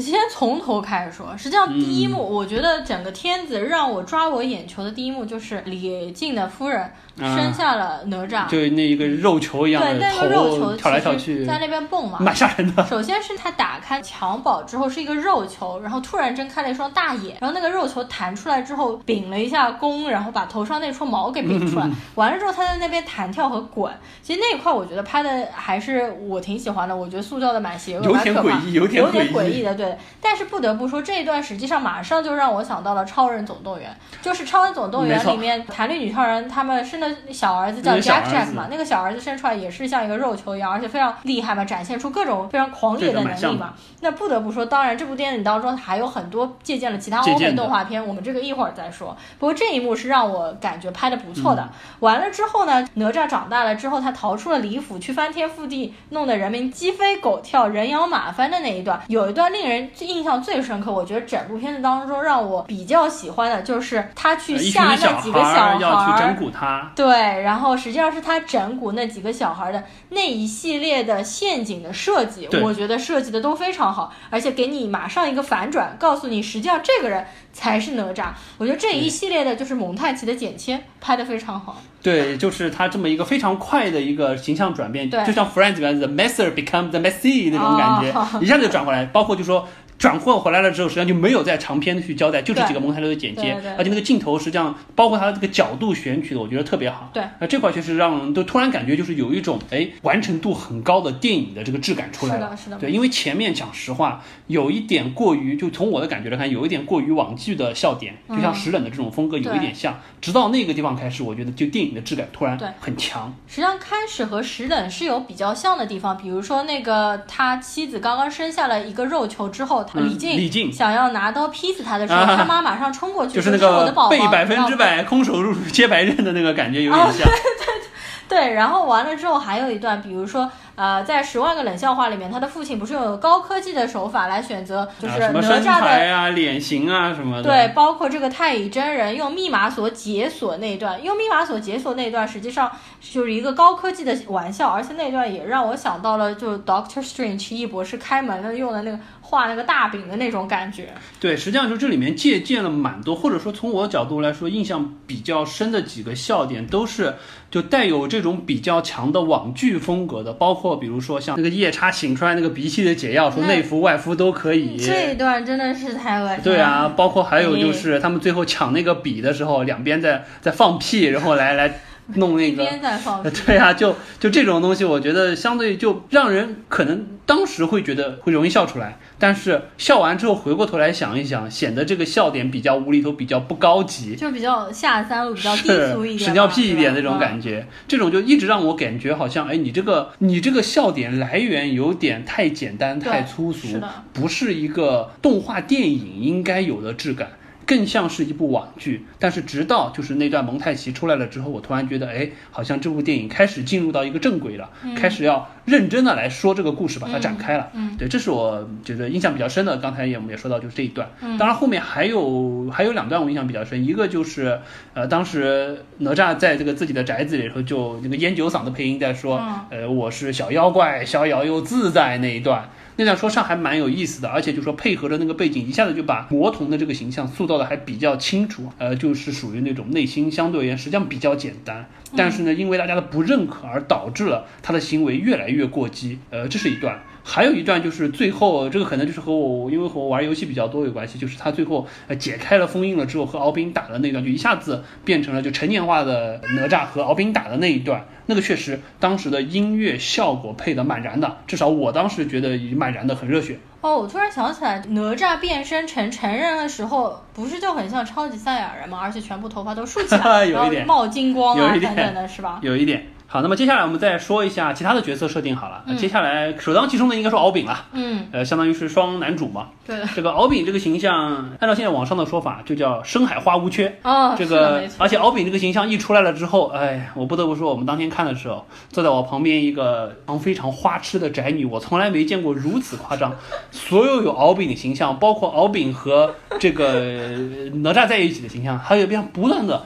先从头开始说。实际上，第一幕、我觉得整个片子让我抓我眼球的第一幕就是李靖的夫人生下了哪吒，就那一个肉球一样对的那个肉球头跳来跳去，在那边蹦嘛，蛮吓人的。首先是他打开襁褓之后是一个肉球，然后突然睁开了一双大眼，然后那个肉球弹出来之后屏了一下弓，然后把头上那撮毛给屏出来。完了之后他在那边弹跳和滚，其实那一块我觉得拍的还是我挺喜欢的，我觉得塑造的蛮邪恶、有点诡异有有点诡异的，对。但是不得不说这一段实际上马上就让我想到了《超人总动员》，就是《超人总动员里面 弹力女超人他们生的小儿子叫 Jack Jack 嘛，那个小儿子生出来也是像一个肉球一样，而且非常厉害嘛，展现出各种非常狂野的能力嘛。那不得不说，当然这部电影当中还有很多借鉴了其他欧美动画片，我们这个一会儿再说。不过这一幕是让我感觉拍的不错的。嗯完了之后呢，哪吒长大了之后，他逃出了李府，去翻天覆地，弄得人民鸡飞狗跳、人仰马翻的那一段，有一段令人印象最深刻。我觉得整部片子当中让我比较喜欢的就是他去吓那几个小孩儿要去整。蛊他，对，然后实际上是他整蛊那几个小孩的那一系列的陷阱的设计，我觉得设计的都非常好，而且给你马上一个反转，告诉你实际上这个人才是哪吒。我觉得这一系列的就是蒙太奇的剪切拍的非常好。对，就是他这么一个非常快的一个形象转变，对就像 Friends 里面 The Messer become the messy 那种感觉，哦一下子就转过来。包括就说转换回来了之后，实际上就没有在长篇去交代，就这几个蒙太奇的剪接而且那个镜头实际上包括它的这个角度选取的，我觉得特别好。对那这块确实让人都突然感觉就是有一种哎完成度很高的电影的这个质感出来了。是的是的对，因为前面讲实话有一点过于，就从我的感觉来看，有一点过于网剧的笑点，就像石冷的这种风格有一点像。直到那个地方开始，我觉得就电影的质感突然很强。实际上，开始和石冷是有比较像的地方，比如说那个他妻子刚刚生下了一个肉球之后，他嗯李靖李靖想要拿刀劈死他的时候，啊他妈马上冲过去，就是那说我的个被百分之百空手入接白刃的那个感觉有点像。对，然后完了之后还有一段，比如说，呃，在《十万个冷笑话》里面，他的父亲不是用高科技的手法来选择，就是哪吒的材啊、脸型啊什么的。对，包括这个太乙真人用密码锁解锁那一段，用密码锁解锁那一段，实际上就是一个高科技的玩笑，而且那段也让我想到了，就是 Doctor Strange 奇异博士开门的用的那个画那个大饼的那种感觉。对，实际上就这里面借鉴了蛮多，或者说从我的角度来说，印象比较深的几个笑点都是就带有这种比较强的网剧风格的，包括比如说像那个夜叉醒出来那个鼻涕的解药，说内服外敷都可以。这一段真的是太恶心。对啊，包括还有就是他们最后抢那个笔的时候，两边在在放屁，然后来来 弄那个。一边在放。对啊，就就这种东西，我觉得相对就让人可能当时会觉得会容易笑出来，但是笑完之后回过头来想一想，显得这个笑点比较无厘头，比较不高级，就比较下三路，比较低俗一点，屎尿屁一点那种感觉。这种就一直让我感觉好像，哎，你这个你这个笑点来源有点太简单、太粗俗是的，不是一个动画电影应该有的质感。更像是一部网剧，但是直到就是那段蒙太奇出来了之后，我突然觉得，哎，好像这部电影开始进入到一个正轨了，开始要认真的来说这个故事，把它展开了。嗯对，这是我觉得印象比较深的。刚才也我们也说到，就是这一段。嗯当然后面还有还有两段我印象比较深，一个就是呃，当时哪吒在这个自己的宅子里头，就那个烟酒嗓的配音在说，嗯呃，我是小妖怪，逍遥又自在那一段。那段说唱还蛮有意思的，而且就说配合着那个背景，一下子就把魔童的这个形象塑造的还比较清楚，呃，就是属于那种内心相对而言实际上比较简单，但是呢，因为大家的不认可而导致了他的行为越来越过激，呃，这是一段。还有一段就是最后，这个可能就是和我，因为和我玩游戏比较多有关系，就是他最后呃解开了封印了之后和敖丙打的那段，就一下子变成了就成年化的哪吒和敖丙打的那一段，那个确实当时的音乐效果配的蛮燃的，至少我当时觉得蛮燃的，很热血。哦，我突然想起来，哪吒变身成成人的时候，不是就很像超级赛亚人吗？而且全部头发都竖起来，有一点然后冒金光啊等等的，是吧？有一点。好，那么接下来我们再说一下其他的角色设定好了。嗯接下来首当其冲的应该是敖丙了，嗯，呃，相当于是双男主嘛。对的。这个敖丙这个形象，按照现在网上的说法，就叫深海花无缺。哦，这个，而且敖丙这个形象一出来了之后，哎，我不得不说，我们当天看的时候，坐在我旁边一个非常花痴的宅女，我从来没见过如此夸张。所有有敖丙的形象，包括敖丙和这个呃哪吒在一起的形象，还有边上不断的。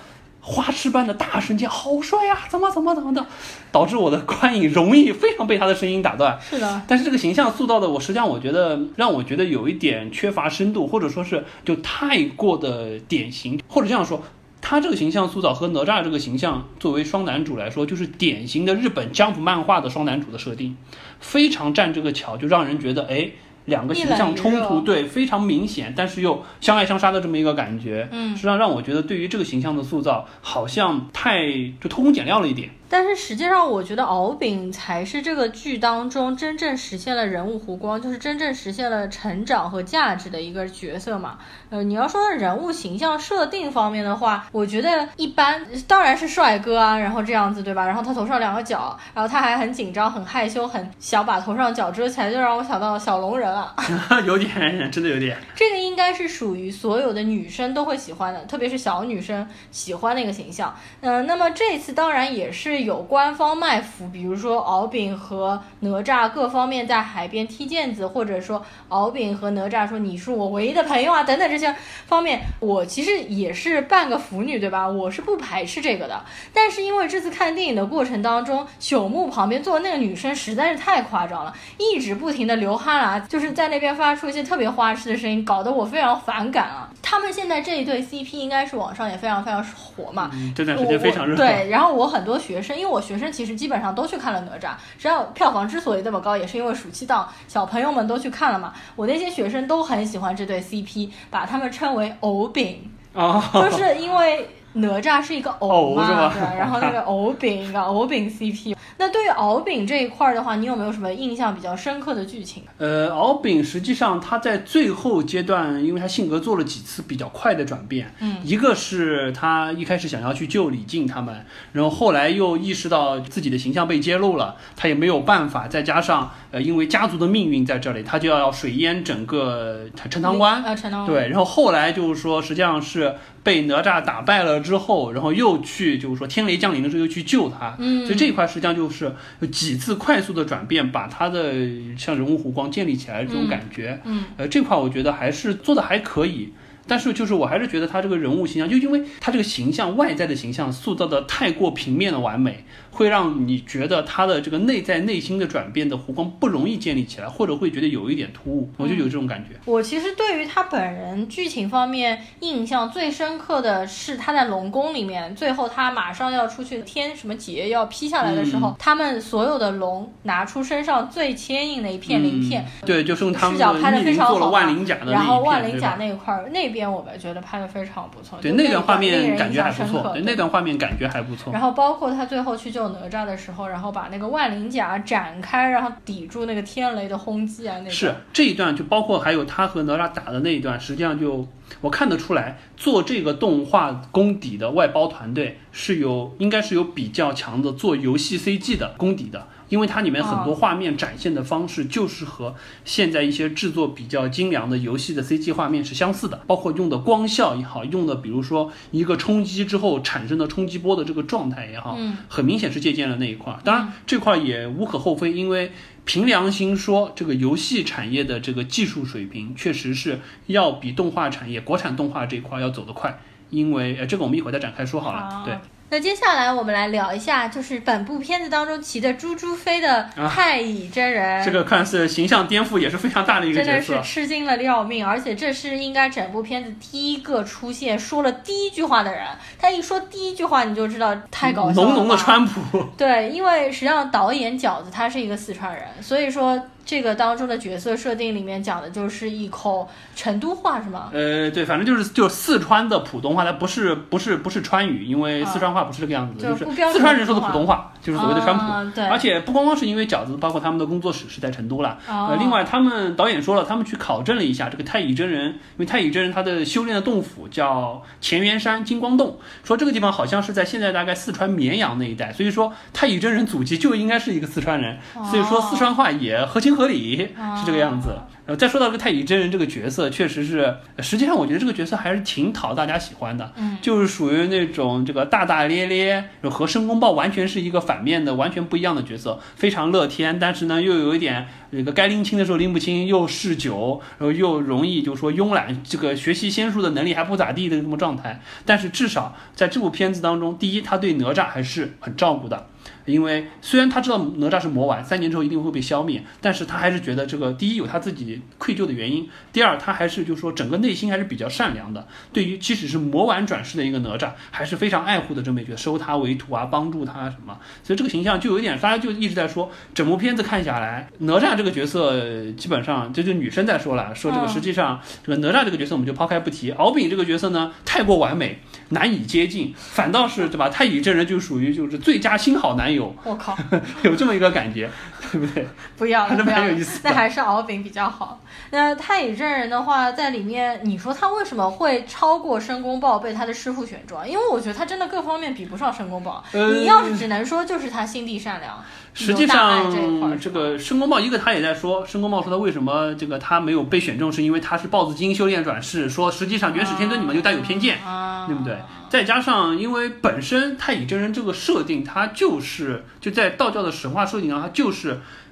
花痴般的大声叫“好帅呀、怎么怎么怎么的，导致我的观影容易非常被他的声音打断。是的，但是这个形象塑造的，我实际上我觉得让我觉得有一点缺乏深度，或者说是就太过的典型，或者这样说，他这个形象塑造和哪吒这个形象作为双男主来说，就是典型的日本 Jump 漫画的双男主的设定，非常占这个巧，就让人觉得哎。两个形象冲突，对，非常明显，但是又相爱相杀的这么一个感觉，嗯实际上让我觉得对于这个形象的塑造，好像太就偷工减料了一点。但是实际上，我觉得敖丙才是这个剧当中真正实现了人物弧光，就是真正实现了成长和价值的一个角色嘛。呃，你要说人物形象设定方面的话，我觉得一般，当然是帅哥啊，然后这样子对吧？然后他头上两个角，然后他还很紧张、很害羞、很想把头上角遮起来，就让我想到小龙人了。有点，真的有点。这个应该是属于所有的女生都会喜欢的，特别是小女生喜欢的一个形象。嗯、那么这一次当然也是是有官方卖腐，比如说敖丙和哪吒各方面在海边踢毽子，或者说敖丙和哪吒说你是我唯一的朋友啊等等这些方面，我其实也是半个腐女，对吧？我是不排斥这个的。但是因为这次看电影的过程当中，朽木旁边坐的那个女生实在是太夸张了，一直不停的流汗啊，就是在那边发出一些特别花痴的声音，搞得我非常反感啊。他们现在这一对 CP 应该是网上也非常非常火嘛，嗯这段时间非常热。对，然后我很多学生，因为我学生其实基本上都去看了哪吒，只要票房之所以这么高，也是因为暑期档小朋友们都去看了嘛。我那些学生都很喜欢这对 CP，把他们称为藕饼，哦，就是因为哪吒是一个藕嘛，对，然后那个藕饼一个藕饼 CP。那对于敖丙这一块儿的话，你有没有什么印象比较深刻的剧情？呃，敖丙实际上他在最后阶段，因为他性格做了几次比较快的转变，嗯，一个是他一开始想要去救李靖他们，然后后来又意识到自己的形象被揭露了，他也没有办法，再加上呃，因为家族的命运在这里，他就要水淹整个陈塘关，啊，陈塘关，对，然后后来就是说，实际上是被哪吒打败了之后，然后又去就是说天雷降临的时候又去救他，嗯，所以这一块实际上就是有几次快速的转变，把他的像人物弧光建立起来这种感觉，嗯，呃，这块我觉得还是做的还可以。但是就是我还是觉得他这个人物形象，就因为他这个形象外在的形象塑造的太过平面的完美，会让你觉得他的这个内在内心的转变的弧光不容易建立起来，或者会觉得有一点突兀，我就有这种感觉。我其实对于他本人剧情方面印象最深刻的是他在龙宫里面，最后他马上要出去天什么劫要劈下来的时候，嗯他们所有的龙拿出身上最坚硬的一片鳞片，嗯对，就是用他们视角拍得逆鳞非常好做了万灵甲的然后万灵甲那一块儿那边我们觉得拍的非常不错，对那那段画面感觉还不错对那段画面感觉还不错。然后包括他最后去救哪吒的时候，然后把那个万灵甲展开，然后抵住那个天雷的轰击啊，那是这一段，就包括还有他和哪吒打的那一段，实际上就我看得出来，做这个动画功底的外包团队是有应该是有比较强的做游戏 CG 的功底的。因为它里面很多画面展现的方式就是和现在一些制作比较精良的游戏的 CG 画面是相似的，包括用的光效也好，用的比如说一个冲击之后产生的冲击波的这个状态也好，嗯很明显是借鉴了那一块儿。当然这块儿也无可厚非，因为凭良心说，这个游戏产业的这个技术水平确实是要比动画产业、国产动画这一块儿要走得快。因为呃，这个我们一会儿再展开说好了。好对，那接下来我们来聊一下，就是本部片子当中骑着猪猪飞的太乙真人，啊这个看似形象颠覆也是非常大的一个真的是。吃惊了要命，而且这是应该整部片子第一个出现说了第一句话的人。他一说第一句话，你就知道太搞笑了。浓浓的川普，对，因为实际上导演饺子他是一个四川人，所以说这个当中的角色设定里面讲的就是一口成都话，是吗？呃，对，反正就是就是四川的普通话，它不是不是不是川语，因为四川话不是这个样子的，就是四川人说的普通话，就是所谓的川普。啊对而且不光光是因为饺子，包括他们的工作室是在成都啦。哦呃，另外他们导演说了，他们去考证了一下这个太乙真人，因为太乙真人他的修炼的洞府叫乾元山金光洞，说这个地方好像是在现在大概四川绵阳那一带，所以说太乙真人祖籍就应该是一个四川人，所以说四川话也合情合理，是这个样子。然后再说到这个太乙真人这个角色，确实是，实际上我觉得这个角色还是挺讨大家喜欢的，嗯就是属于那种这个大大咧咧，和申公豹完全是一个反面的，完全不一样的角色，非常乐天，但是呢又有一点这个该拎清的时候拎不清，又嗜酒，然后又容易就说慵懒，这个学习仙术的能力还不咋地的这么状态。但是至少在这部片子当中，第一他对哪吒还是很照顾的。因为虽然他知道哪吒是魔丸，三年之后一定会被消灭，但是他还是觉得这个第一有他自己愧疚的原因，第二他还是就是说整个内心还是比较善良的。对于即使是魔丸转世的一个哪吒，还是非常爱护的这么一个，收他为徒啊，帮助他什么，所以这个形象就有点，大家就一直在说，整部片子看下来，哪吒这个角色基本上这就女生在说了，说这个实际上这个哪吒这个角色我们就抛开不提，敖丙这个角色呢太过完美，难以接近，反倒是对吧？太乙真人就属于就是最佳新好男友，我靠，有这么一个感觉，对不对？不要了，还是不要了蛮有意思那还是敖丙比较好。那太乙真人的话，在里面，你说他为什么会超过申公豹被他的师傅选中？因为我觉得他真的各方面比不上申公豹。呃你要是只能说就是他心地善良，实际上这这个申公豹一个他也在说，申公豹说他为什么这个他没有被选中，是因为他是豹子精修炼转世，说实际上元始天尊你们就带有偏见。啊，对不对？再加上，因为本身太乙真人这个设定，他就是就在道教的神话设定上，他就是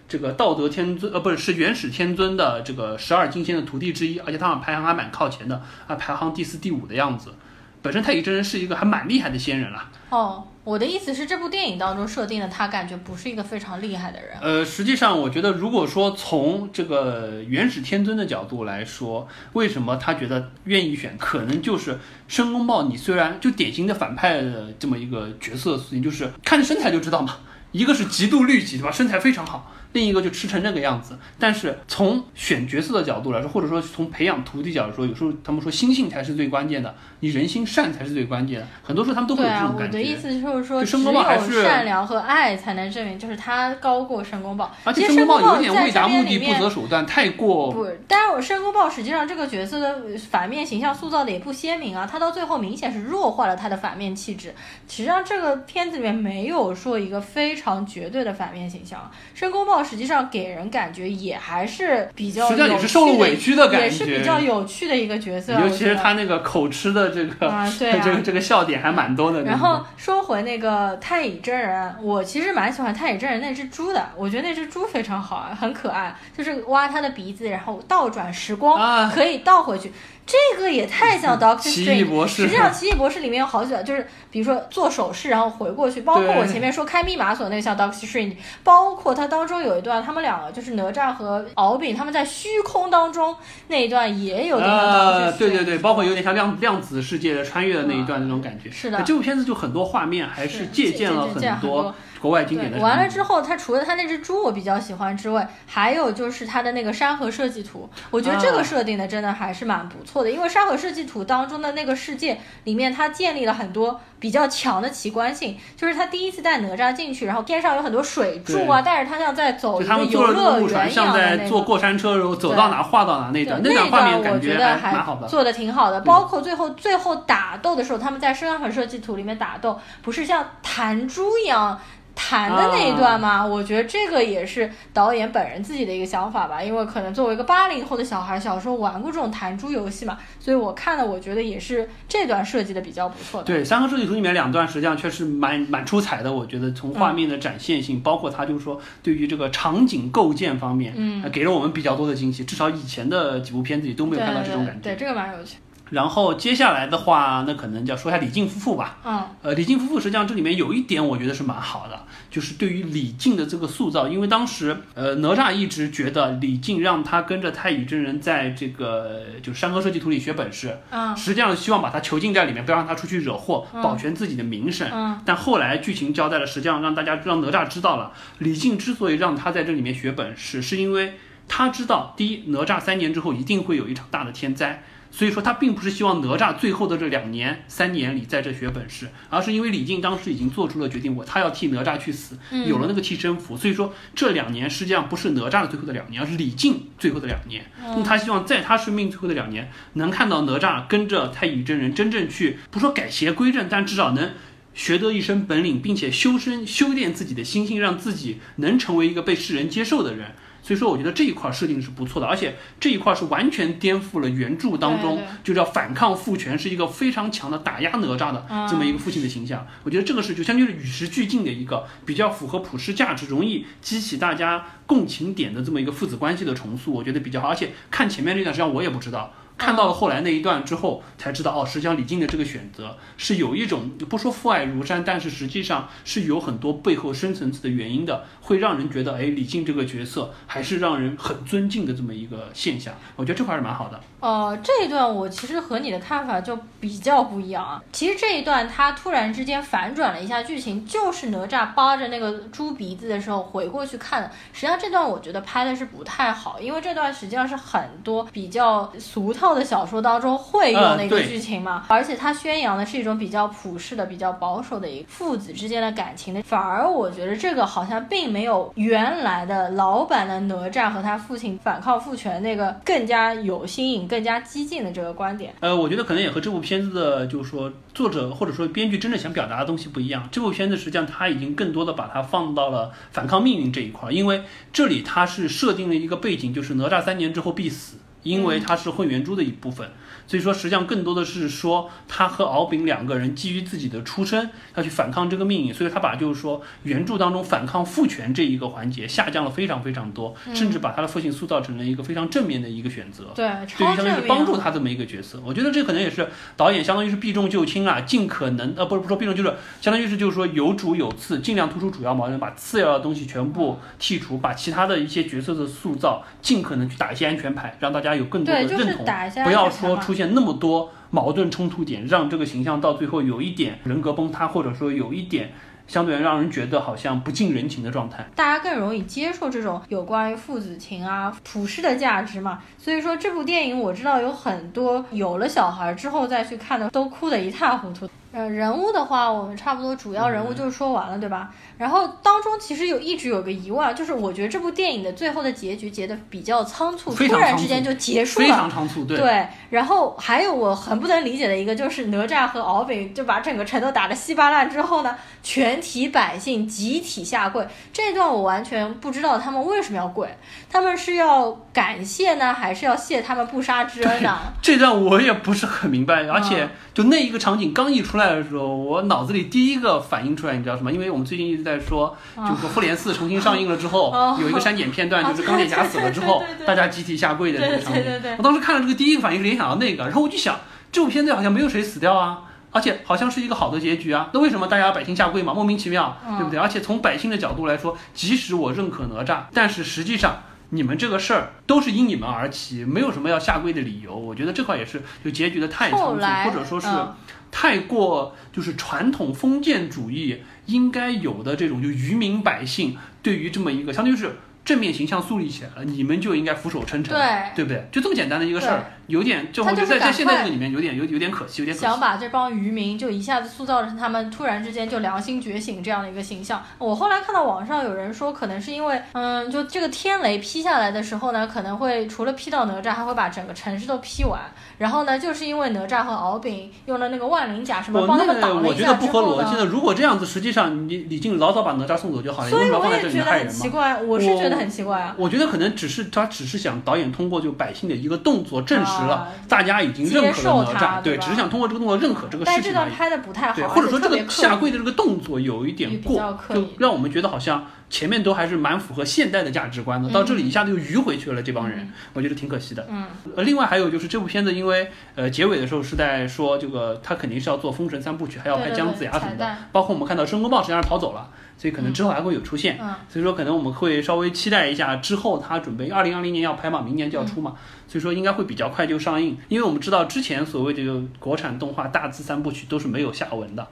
这个道德天尊，呃，不是是元始天尊的这个十二金仙的徒弟之一，而且他们排行还蛮靠前的，啊，排行第四、第五的样子。本身太乙真人是一个还蛮厉害的仙人了，哦，我的意思是，这部电影当中设定的他感觉不是一个非常厉害的人。呃，实际上我觉得，如果说从这个元始天尊的角度来说，为什么他觉得愿意选，可能就是申公豹，你虽然就典型的反派的这么一个角色属性，就是看身材就知道嘛，一个是极度律己，对吧？身材非常好。另一个就吃成这个样子，但是从选角色的角度来说，或者说从培养徒弟角度说，有时候他们说心性才是最关键的，你人心善才是最关键的。很多时候他们都会对啊，有这种感我的意。思就是说，申只有公豹还是善良和爱才能证明，就是他高过申公豹。而且申公豹有点为达目的不择手段，太过不，当然我申公豹实际上这个角色的反面形象塑造的也不鲜明啊，他到最后明显是弱化了他的反面气质。实际上这个片子里面没有说一个非常绝对的反面形象，申公豹实际上给人感觉也还是比较实际上也是受了的委屈的感觉也是比较有趣的一个角色啊，尤其是他那个口吃的这个、啊对啊 这个这个笑点还蛮多的。然后说回那个太乙真人，我其实蛮喜欢太乙真人那只猪的，我觉得那只猪非常好啊，很可爱，就是挖它的鼻子，然后倒转时光，啊可以倒回去。这个也太像 Doctor 奇异 Strange。博士实际上，奇异博士里面有好几个，就是比如说做手势然后回过去，包括我前面说开密码锁那个像 Doctor Strange，包括它当中有一段，他们两个就是哪吒和敖丙他们在虚空当中那一段也有点像 Doctor 呃。对对对，包括有点像量量子世界的穿越的那一段那种感觉。是的这部片子就很多画面还是借鉴了很多多国外经典的对，完了之后，它除了它那只猪我比较喜欢之外，还有就是它的那个山河设计图，我觉得这啊个设定的真的还是蛮不错的。因为山河设计图当中的那个世界里面，它建立了很多比较强的奇观性，就是他第一次带哪吒进去，然后天上有很多水柱啊，带着他像在走一个游乐园一样的那个。在坐过山车，然后走到哪画到哪那段，那段画面我感觉得还蛮好的。做的挺好的，包括最后最后打斗的时候，他们在山河设计图里面打斗，不是像弹珠一样弹的那一段吗？我觉得这个也是导演本人自己的一个想法吧，因为可能作为一个八零后的小孩，小时候玩过这种弹珠游戏嘛，所以我看了，我觉得也是这段设计的比较不错的。对，三个设计图里面两段实际上确实蛮蛮出彩的，我觉得从画面的展现性，包括它就是说对于这个场景构建方面，嗯呃给了我们比较多的惊喜，至少以前的几部片子里都没有看到这种感觉。对对对，这个蛮有趣。然后接下来的话，那可能就要说一下李靖夫妇吧。嗯呃，李靖夫妇实际上这里面有一点我觉得是蛮好的，就是对于李靖的这个塑造，因为当时呃哪吒一直觉得李靖让他跟着太乙真人在这个就是山河设计图里学本事，嗯实际上希望把他囚禁在里面，不要让他出去惹祸，保全自己的名声。嗯但后来剧情交代了，实际上让大家让哪吒知道了，李靖之所以让他在这里面学本事，是因为他知道，第一，哪吒三年之后一定会有一场大的天灾。所以说，他并不是希望哪吒最后的这两年、三年里在这学本事，而是因为李靖当时已经做出了决定，我他要替哪吒去死，有了那个替身符。所以说，这两年实际上不是哪吒的最后的两年，而是李靖最后的两年。那他希望在他生命最后的两年，能看到哪吒跟着太乙真人真正去，不说改邪归正，但至少能学得一身本领，并且修身修炼自己的心性，让自己能成为一个被世人接受的人。所以说，我觉得这一块设定是不错的，而且这一块是完全颠覆了原著当中就叫反抗父权，是一个非常强的打压哪吒的这么一个父亲的形象。我觉得这个是就相当于是与时俱进的一个比较符合普世价值、容易激起大家共情点的这么一个父子关系的重塑，我觉得比较好。而且看前面这段，实际上我也不知道。看到了后来那一段之后，才知道哦，实际上李靖的这个选择是有一种不说父爱如山，但是实际上是有很多背后深层次的原因的，会让人觉得，哎，李靖这个角色还是让人很尊敬的这么一个现象。我觉得这块是蛮好的。呃，这一段我其实和你的看法就比较不一样啊。其实这一段他突然之间反转了一下剧情，就是哪吒扒着那个猪鼻子的时候回过去看的。实际上这段我觉得拍的是不太好，因为这段实际上是很多比较俗套套的小说当中会用的一个剧情嘛，而且他宣扬的是一种比较普世的、比较保守的一个父子之间的感情的，反而我觉得这个好像并没有原来的老版的哪吒和他父亲反抗父权那个更加有新颖、更加激进的这个观点。呃，我觉得可能也和这部片子的，就是说作者或者说编剧真正想表达的东西不一样。这部片子实际上它已经更多的把它放到了反抗命运这一块儿，因为这里它是设定了一个背景，就是哪吒三年之后必死，因为它是混元珠的一部分。所以说，实际上更多的是说他和敖丙两个人基于自己的出身要去反抗这个命运，所以他把就是说原著当中反抗父权这一个环节下降了非常非常多，甚至把他的父亲塑造成了一个非常正面的一个选择。对，对于。相当于是帮助他这么一个角色，我觉得这可能也是导演相当于是避重就轻啊，尽可能呃不是不是说避重就是相当于是就是说有主有次，尽量突出主要矛盾，把次要的东西全部剔除，把其他的一些角色的塑造尽可能去打一些安全牌，让大家有更多的认同，不要说出现那么多矛盾冲突点，让这个形象到最后有一点人格崩塌，或者说有一点相对让人觉得好像不近人情的状态。大家更容易接受这种有关于父子情啊、普世的价值嘛。所以说这部电影我知道有很多有了小孩之后再去看的都哭得一塌糊涂。呃，人物的话，我们差不多主要人物就是说完了，对吧？然后当中其实有一直有个疑问，就是我觉得这部电影的最后的结局结得比较仓促，突然之间就结束了非。常仓促，对，对，然后还有我很不能理解的一个，就是哪吒和敖丙就把整个城都打得稀巴烂之后呢，全体百姓集体下跪。这段我完全不知道他们为什么要跪，他们是要感谢呢，还是要谢他们不杀之恩呢？这段我也不是很明白，而且嗯就那一个场景刚一出来的时候，我脑子里第一个反应出来，你知道什么？因为我们最近一直在说，就是说《复联四》重新上映了之后，哦有一个删减片段，哦就是钢铁侠死了之后大家集体下跪的那个场景对对对对。我当时看了这个第一个反应是联想到那个，然后我就想，这部片子好像没有谁死掉啊。而且好像是一个好的结局啊，那为什么大家百姓下跪嘛？莫名其妙，嗯对不对？而且从百姓的角度来说，即使我认可哪吒，但是实际上你们这个事儿都是因你们而起，没有什么要下跪的理由。我觉得这块也是就结局的太仓促，或者说是嗯太过就是传统封建主义应该有的这种就愚民百姓对于这么一个相当于是正面形象树立起来了，你们就应该俯首称臣，对对不对？就这么简单的一个事儿，有点就我他觉得在在现在这个里面有点有有点可惜，有点可惜想。把这帮渔民就一下子塑造成他们突然之间就良心觉醒这样的一个形象。我后来看到网上有人说，可能是因为，嗯，就这个天雷劈下来的时候呢，可能会除了劈到哪吒，还会把整个城市都劈完。然后呢，就是因为哪吒和敖丙用了那个万灵甲什么帮他们那挡了一个我觉得不下之后合逻辑的。呢，如果这样子，实际上你李靖老早把哪吒送走就好了，所以我也觉得很害人嘛？奇怪，我是觉得很奇怪啊。我觉得可能只是他只是想导演通过就百姓的一个动作证实了啊大家已经认可了哪吒，对，只是想通过这个动作认可这个但事情而已。是这段拍的不太好，对，或者说这个下跪的这个动作有一点过就让我们觉得好像前面都还是蛮符合现代的价值观的，到这里一下子又迂回去了，这帮人，我觉得挺可惜的。嗯，呃，另外还有就是这部片子，因为呃结尾的时候是在说这个他肯定是要做封神三部曲，还要拍姜子牙什么的包括我们看到申公豹实际上是逃走了，所以可能之后还会有出现。嗯所以说可能我们会稍微期待一下之后他准备二零二零年要拍嘛，明年就要出嘛，所以说应该会比较快就上映，因为我们知道之前所谓这个国产动画大字三部曲都是没有下文的。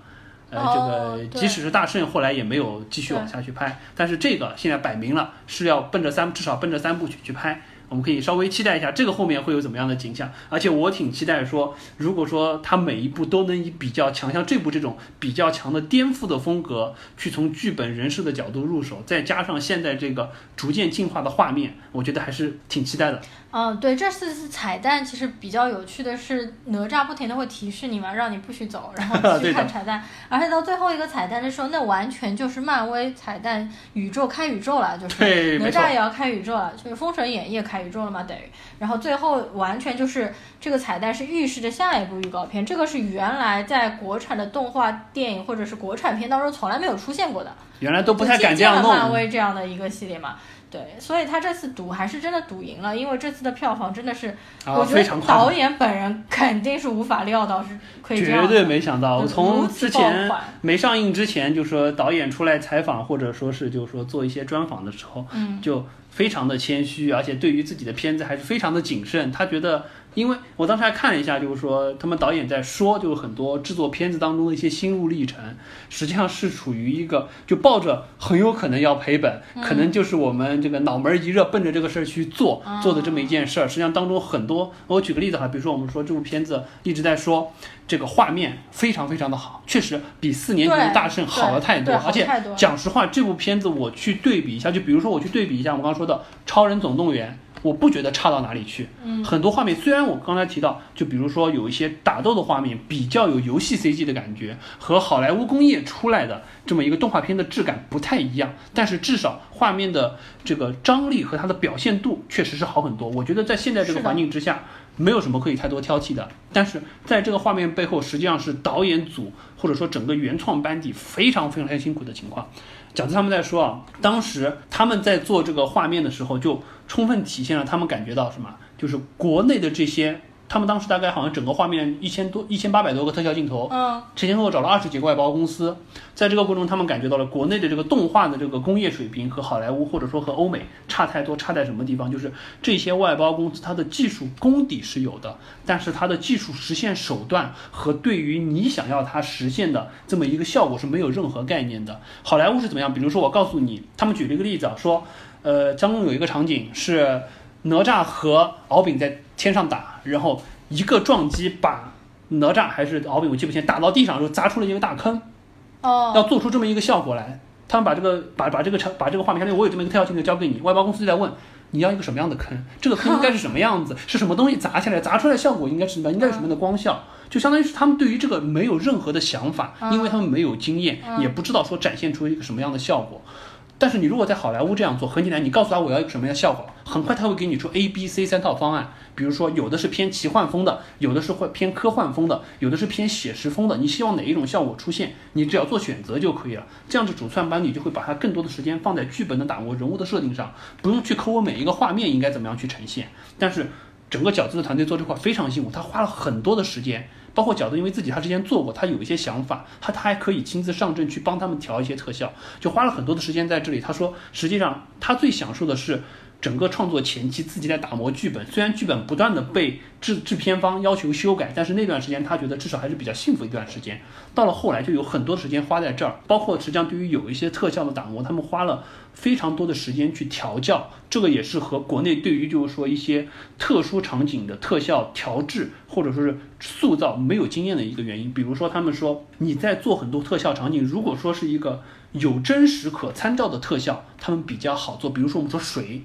呃，这哦个即使是大圣后来也没有继续往下去拍，但是这个现在摆明了是要奔着三，至少奔着三部曲去拍。我们可以稍微期待一下这个后面会有怎么样的景象，而且我挺期待说，如果说他每一部都能以比较强，像这部这种比较强的颠覆的风格，去从剧本人设的角度入手，再加上现在这个逐渐进化的画面，我觉得还是挺期待的。嗯，对，这次是彩蛋，其实比较有趣的是，哪吒不停的会提示你嘛，让你不许走，然后 继续对的看彩蛋，而且到最后一个彩蛋的时候，那完全就是漫威彩蛋宇宙开宇宙了，就是哪吒也要开宇宙了，就是《封神演义》也开宇宙了嘛，等于，然后最后完全就是这个彩蛋是预示着下一部预告片，这个是原来在国产的动画电影或者是国产片当中从来没有出现过的。原来都不太敢这样弄。漫威这样的一个系列嘛。对，所以他这次赌还是真的赌赢了，因为这次的票房真的是，啊我觉得导演本人肯定是无法料到是可以这样的，绝对没想到，如从之前没上映之前，就说导演出来采访，或者说是就是说做一些专访的时候，嗯，就非常的谦虚，而且对于自己的片子还是非常的谨慎。他觉得因为我当时还看了一下，就是说他们导演在说，就是很多制作片子当中的一些心路历程，实际上是处于一个就抱着很有可能要赔本，可能就是我们这个脑门一热奔着这个事儿去做做的这么一件事儿。实际上当中很多，我举个例子哈，比如说我们说这部片子一直在说这个画面非常非常的好，确实比四年前的大圣好了太多，而且讲实话，这部片子我去对比一下，就比如说我去对比一下我刚刚说的《超人总动员》。我不觉得差到哪里去，嗯，很多画面虽然我刚才提到，就比如说有一些打斗的画面比较有游戏 CG 的感觉，和好莱坞工业出来的这么一个动画片的质感不太一样，但是至少画面的这个张力和它的表现度确实是好很多。我觉得在现在这个环境之下，没有什么可以太多挑剔的。但是在这个画面背后，实际上是导演组或者说整个原创班底非常非常辛苦的情况。饺子他们在说啊，当时他们在做这个画面的时候，就充分体现了他们感觉到什么，就是国内的这些，他们当时大概好像整个画面一千多、一千八百多个特效镜头，嗯，前前后后找了二十几个外包公司，在这个过程中，他们感觉到了国内的这个动画的这个工业水平和好莱坞或者说和欧美差太多，差在什么地方？就是这些外包公司它的技术功底是有的，但是它的技术实现手段和对于你想要它实现的这么一个效果是没有任何概念的。好莱坞是怎么样？比如说我告诉你，他们举了一个例子啊，说，呃，当中有一个场景是哪吒和敖丙在天上打，然后一个撞击把哪吒还是敖丙，我记不清，打到地上的时候砸出了一个大坑，哦，要做出这么一个效果来。他们把这个把把这个场把这个画面，相当于我有这么一个特效镜头交给你，外包公司就在问你要一个什么样的坑，这个坑应该是什么样子，是什么东西砸下来，砸出来的效果应该是什么，应该有什么样的光效，就相当于是他们对于这个没有任何的想法，因为他们没有经验，也不知道说展现出一个什么样的效果。但是你如果在好莱坞这样做，很简单，你告诉他我要一个什么样的效果，很快他会给你出 A、B、C 三套方案。比如说，有的是偏奇幻风的，有的是会偏科幻风的，有的是偏写实风的。你希望哪一种效果出现，你只要做选择就可以了。这样子主创班底就会把它更多的时间放在剧本的打磨、人物的设定上，不用去抠我每一个画面应该怎么样去呈现。但是整个饺子的团队做这块非常辛苦，他花了很多的时间。包括饺子，因为自己他之前做过，他有一些想法，他他还可以亲自上阵去帮他们调一些特效，就花了很多的时间在这里。他说，实际上他最享受的是整个创作前期自己在打磨剧本，虽然剧本不断的被制制片方要求修改，但是那段时间他觉得至少还是比较幸福一段时间。到了后来就有很多时间花在这儿，包括实际上对于有一些特效的打磨，他们花了非常多的时间去调教，这个也是和国内对于就是说一些特殊场景的特效调制或者说是塑造没有经验的一个原因。比如说他们说你在做很多特效场景，如果说是一个有真实可参照的特效，他们比较好做。比如说我们说水。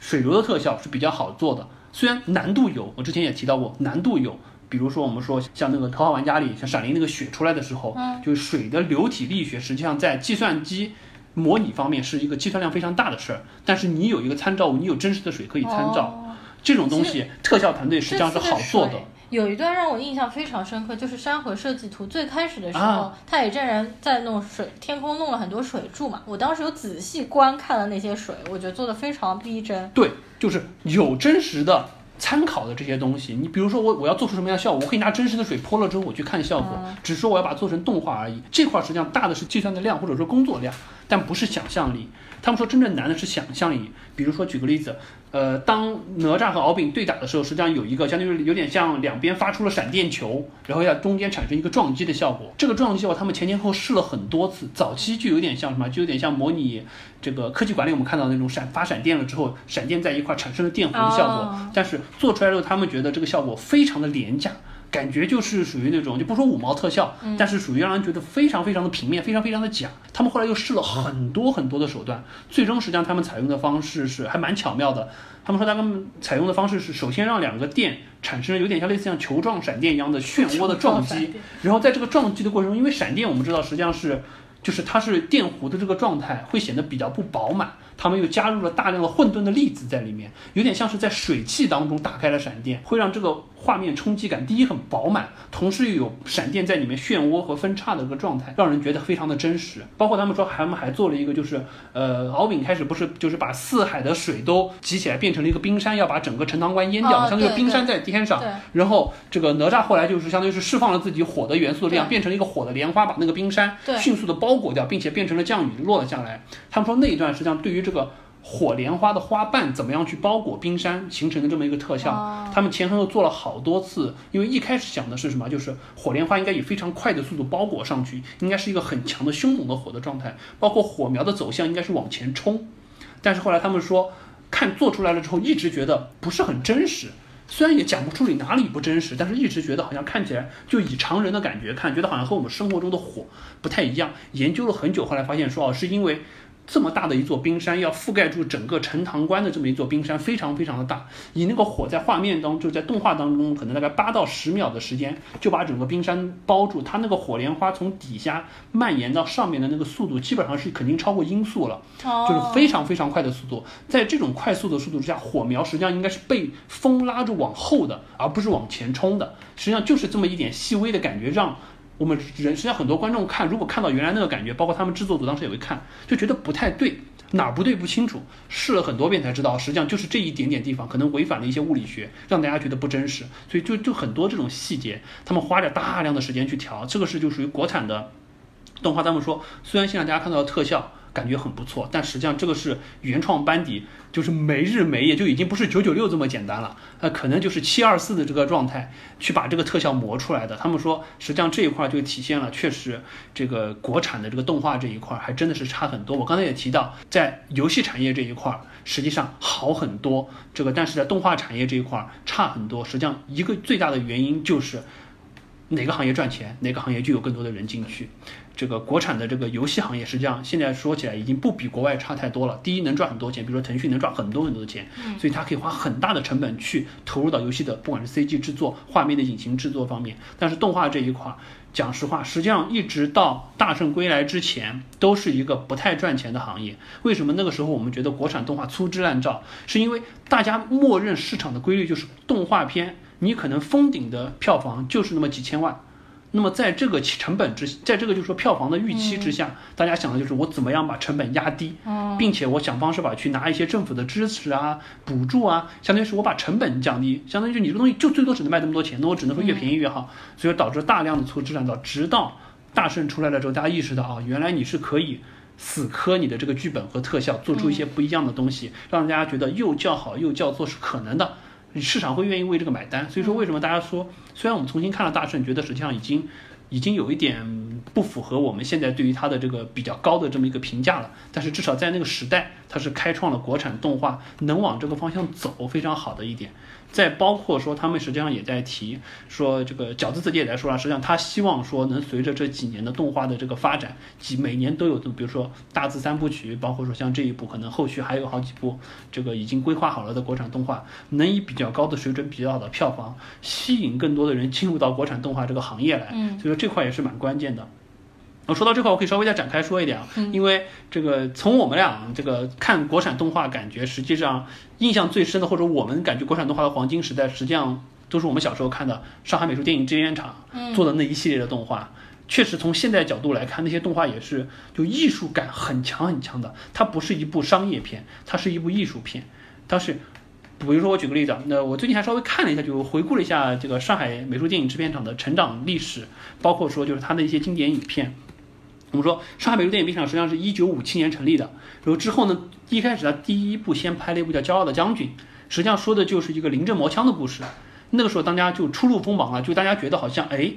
水流的特效是比较好做的，虽然难度有，我之前也提到过，难度有。比如说我们说像那个《头号玩家》里，像闪灵那个血出来的时候，嗯。就是水的流体力学，实际上在计算机模拟方面是一个计算量非常大的事儿。但是你有一个参照物，你有真实的水可以参照，哦。这种东西特效团队实际上是好做的有一段让我印象非常深刻，就是山河设计图最开始的时候，啊太乙真人在弄水，天空弄了很多水柱嘛。我当时有仔细观看了那些水，我觉得做的非常逼真。对，就是有真实的参考的这些东西。你比如说我我要做出什么样的效果，我可以拿真实的水泼了之后我去看效果，只是说我要把它做成动画而已。这块儿实际上大的是计算的量或者说工作量，但不是想象力。他们说真正难的是想象力。比如说举个例子，呃，当哪吒和敖丙对打的时候，实际上有一个相当于有点像两边发出了闪电球，然后要中间产生一个撞击的效果。这个撞击效果他们前前后后试了很多次，早期就有点像什么，就有点像模拟这个科技馆里我们看到的那种闪发闪电了之后，闪电在一块产生了电弧的效果。哦但是做出来之后，他们觉得这个效果非常的廉价。感觉就是属于那种，就不说五毛特效，但是属于让人觉得非常非常的平面，非常非常的假。他们后来又试了很多很多的手段，最终实际上他们采用的方式是还蛮巧妙的。他们说他们采用的方式是，首先让两个电产生有点像类似像球状闪电一样的漩涡的撞击然后在这个撞击的过程中，因为闪电我们知道实际上是。就是它是电弧的这个状态会显得比较不饱满，他们又加入了大量的混沌的粒子在里面，有点像是在水汽当中打开了闪电，会让这个画面冲击感第一很饱满，同时又有闪电在里面漩涡和分叉的一个状态，让人觉得非常的真实。包括他们说他们还做了一个，就是呃，敖丙开始不是就是把四海的水都集起来变成了一个冰山，要把整个陈塘关淹掉，哦相当于冰山在天上。然后这个哪吒后来就是相当于是释放了自己火的元素的力量，变成了一个火的莲花，把那个冰山迅速的包裹掉，并且变成了降雨落了下来。他们说那一段实际上对于这个火莲花的花瓣怎么样去包裹冰山形成的这么一个特效。他们前后又做了好多次，因为一开始想的是什么，就是火莲花应该以非常快的速度包裹上去，应该是一个很强的凶猛的火的状态，包括火苗的走向应该是往前冲。但是后来他们说，看做出来了之后，一直觉得不是很真实。虽然也讲不出你哪里不真实，但是一直觉得好像看起来就以常人的感觉看，觉得好像和我们生活中的火不太一样。研究了很久，后来发现说哦，是因为。这么大的一座冰山，要覆盖住整个陈塘关的这么一座冰山，非常非常的大。以那个火在画面当中，在动画当中，可能大概八到十秒的时间，就把整个冰山包住。它那个火莲花从底下蔓延到上面的那个速度，基本上是肯定超过音速了，就是非常非常快的速度。在这种快速的速度之下，火苗实际上应该是被风拉着往后的，而不是往前冲的。实际上就是这么一点细微的感觉让。我们人实际上很多观众看，如果看到原来那个感觉，包括他们制作组当时也会看，就觉得不太对，哪儿不对不清楚，试了很多遍才知道，实际上就是这一点点地方可能违反了一些物理学，让大家觉得不真实。所以就就很多这种细节，他们花着大量的时间去调，这个是就属于国产的动画。他们说，虽然现在大家看到的特效。感觉很不错，但实际上这个是原创班底，就是没日没夜，就已经不是九九六这么简单了，呃，可能就是七二四的这个状态去把这个特效磨出来的。他们说，实际上这一块就体现了，确实这个国产的这个动画这一块还真的是差很多。我刚才也提到，在游戏产业这一块实际上好很多，这个但是在动画产业这一块差很多。实际上一个最大的原因就是哪个行业赚钱，哪个行业就有更多的人进去。这个国产的这个游戏行业实际上现在说起来已经不比国外差太多了。第一，能赚很多钱，比如说腾讯能赚很多很多的钱，所以它可以花很大的成本去投入到游戏的，不管是 CG 制作、画面的隐形制作方面。但是动画这一块，讲实话，实际上一直到大圣归来之前，都是一个不太赚钱的行业。为什么那个时候我们觉得国产动画粗制滥造？是因为大家默认市场的规律就是动画片，你可能封顶的票房就是那么几千万。那么在这个成本之，在这个就是说票房的预期之下，大家想的就是我怎么样把成本压低，并且我想方设法去拿一些政府的支持啊、补助啊，相当于是我把成本降低，相当于就你这个东西就最多只能卖这么多钱，那我只能说越便宜越好，所以导致大量的粗制滥造，直到大圣出来了之后，大家意识到啊，原来你是可以死磕你的这个剧本和特效，做出一些不一样的东西，让大家觉得又叫好又叫座是可能的。市场会愿意为这个买单，所以说为什么大家说，虽然我们重新看了大圣，觉得实际上已经，已经有一点不符合我们现在对于它的这个比较高的这么一个评价了，但是至少在那个时代，它是开创了国产动画能往这个方向走非常好的一点。再包括说，他们实际上也在提说，这个饺子自己也在说了，实际上他希望说，能随着这几年的动画的这个发展，几每年都有，比如说大字三部曲，包括说像这一部，可能后续还有好几部，这个已经规划好了的国产动画，能以比较高的水准、比较好的票房，吸引更多的人进入到国产动画这个行业来。嗯，所以说这块也是蛮关键的。我说到这块，我可以稍微再展开说一点啊，因为这个从我们俩这个看国产动画，感觉实际上印象最深的，或者我们感觉国产动画的黄金时代，实际上都是我们小时候看的上海美术电影制片厂做的那一系列的动画。确实，从现在角度来看，那些动画也是就艺术感很强很强的。它不是一部商业片，它是一部艺术片。它是，比如说我举个例子，那我最近还稍微看了一下，就回顾了一下这个上海美术电影制片厂的成长历史，包括说就是它的一些经典影片。我们说，上海美术电影片厂实际上是一九五七年成立的。然后之后呢，一开始他第一部先拍了一部叫《骄傲的将军》，实际上说的就是一个临阵磨枪的故事。那个时候大家就初露锋芒了，就大家觉得好像哎，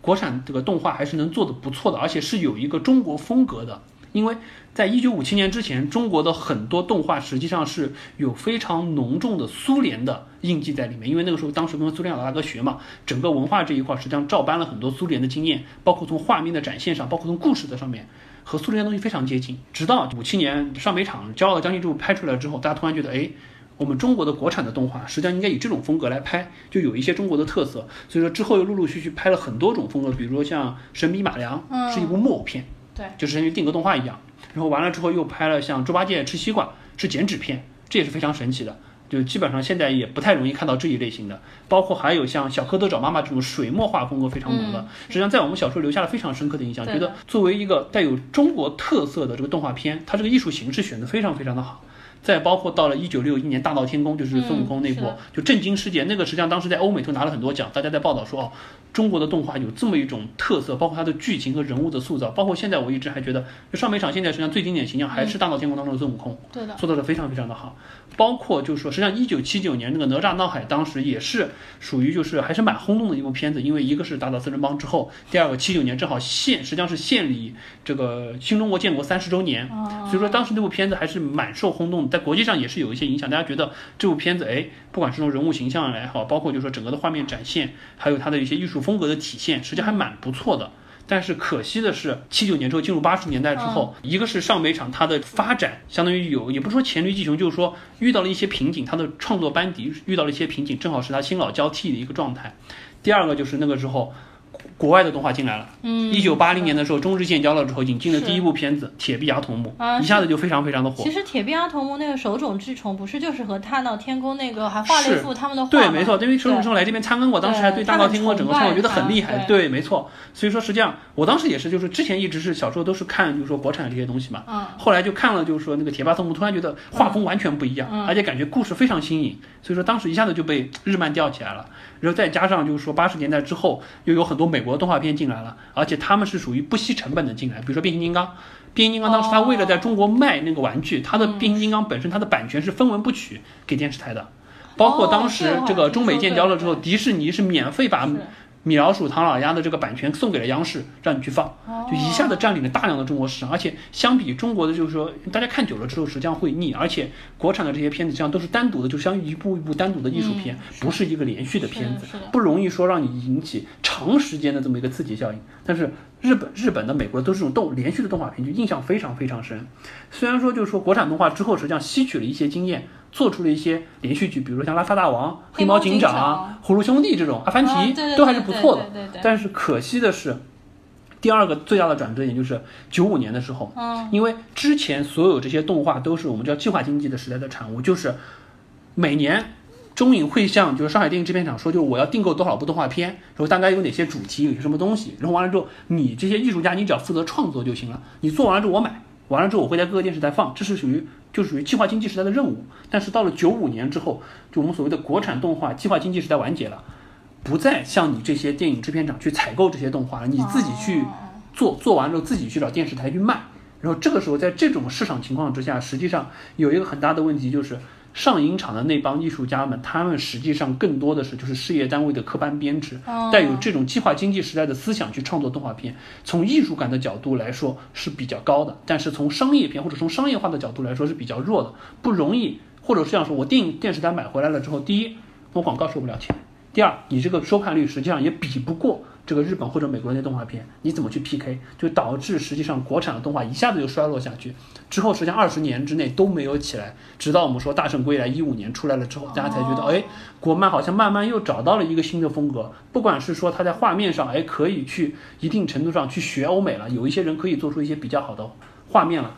国产这个动画还是能做的不错的，而且是有一个中国风格的。因为在一九五七年之前，中国的很多动画实际上是有非常浓重的苏联的印记在里面。因为那个时候，当时跟苏联老大哥学嘛，整个文化这一块实际上照搬了很多苏联的经验，包括从画面的展现上，包括从故事的上面，和苏联的东西非常接近。直到五七年上北厂《骄傲的将军》这部拍出来之后，大家突然觉得，哎，我们中国的国产的动画实际上应该以这种风格来拍，就有一些中国的特色。所以说之后又陆陆续续拍了很多种风格，比如说像《神笔马良》是一部木偶片。对，就是像定格动画一样，然后完了之后又拍了像猪八戒吃西瓜是剪纸片，这也是非常神奇的。就基本上现在也不太容易看到这一类型的，包括还有像小蝌蚪找妈妈这种水墨画风格非常浓的，实际上在我们小时候留下了非常深刻的印象，觉得作为一个带有中国特色的这个动画片，它这个艺术形式选的非常非常的好。再包括到了一九六一年大闹天宫，就是孙悟空那部，就震惊世界。那个实际上当时在欧美都拿了很多奖，大家在报道说哦，中国的动画有这么一种特色，包括它的剧情和人物的塑造，包括现在我一直还觉得，就上美场现在实际上最经典形象还是《大闹天宫》当中的孙悟空，对的，塑造的非常非常的好。包括就是说，实际上一九七九年那个哪吒闹海当时也是属于就是还是蛮轰动的一部片子，因为一个是打倒四人帮之后，第二个七九年正好现实际上是献礼这个新中国建国三十周年，所以说当时那部片子还是蛮受轰动的，在国际上也是有一些影响，大家觉得这部片子哎，不管是从人物形象也好，包括就是说整个的画面展现，还有它的一些艺术风格的体现，实际还蛮不错的。但是可惜的是，七九年之后进入八十年代之后，一个是上北厂它的发展相当于有，也不是说黔驴技穷，就是说遇到了一些瓶颈，它的创作班底遇到了一些瓶颈，正好是它新老交替的一个状态。第二个就是那个时候。国外的动画进来了，嗯，一九八零年的时候，中日建交了之后，引进的第一部片子《铁臂阿童木啊》，一下子就非常非常的火其。实铁臂阿童木那个手冢治虫不是就是和大闹天宫那个还画了一幅他们的画对，没错，因为手冢治虫来这边参观过，当时还对大闹天宫整个创作觉得很厉害。对，没错。所以说，实际上我当时也是，就是之前一直是小时候都是看，就是说国产的这些东西嘛。嗯后来就看了，就是说那个铁臂阿童木，突然觉得画风完全不一样，嗯而且感觉故事非常新颖，所以说当时一下子就被日漫吊起来了。然后再加上就是说八十年代之后，又有很多美国动画片进来了，而且他们是属于不惜成本的进来，比如说变形金刚。变形金刚当时他为了在中国卖那个玩具，他的变形金刚本身它的版权是分文不取给电视台的，包括当哦时这个中美建交了之后，迪士尼是免费把是米老鼠、唐老鸭的这个版权送给了央视，让你去放，哦就一下子占领了大量的中国市场。而且相比中国的，就是说大家看久了之后，实际上会腻。而且国产的这些片子，实际上都是单独的，就相当于一部一部单独的艺术片，嗯不是一个连续的片子不容易说让你引起长时间的这么一个刺激效应。但是日本、日本的、美国的都是这种动连续的动画片，就印象非常非常深。虽然说就是说国产动画之后，实际上吸取了一些经验。做出了一些连续剧，比如说像《拉萨大王》《黑猫警长》葫芦兄弟》这种，《阿凡提都还是不错的。但是可惜的是，第二个最大的转折点就是九五年的时候，嗯因为之前所有这些动画都是我们叫计划经济的时代的产物，就是每年中影会向就是上海电影制片厂说，就是我要订购多少部动画片，然后大概有哪些主题，有些什么东西，然后完了之后，你这些艺术家你只要负责创作就行了，你做完了之后我买，完了之后我会在各个电视台放，这是属于就属于计划经济时代的任务。但是到了九五年之后，就我们所谓的国产动画计划经济时代完结了。不再像你这些电影制片厂去采购这些动画了，你自己去做，做完之后自己去找电视台去卖。然后这个时候，在这种市场情况之下，实际上有一个很大的问题，就是上影厂的那帮艺术家们，他们实际上更多的是就是事业单位的科班编制，哦。带有这种计划经济时代的思想去创作动画片，从艺术感的角度来说是比较高的，但是从商业片或者从商业化的角度来说是比较弱的，不容易，或者是这样说，我电影电视台买回来了之后，第一，我广告收不了钱。第二，你这个收看率实际上也比不过这个日本或者美国那些动画片，你怎么去 PK？就导致实际上国产的动画一下子就衰落下去。之后实际上二十年之内都没有起来，直到我们说《大圣归来》一五年出来了之后，大家才觉得，哎，国漫好像慢慢又找到了一个新的风格。不管是说它在画面上，哎，可以去一定程度上去学欧美了，有一些人可以做出一些比较好的画面了。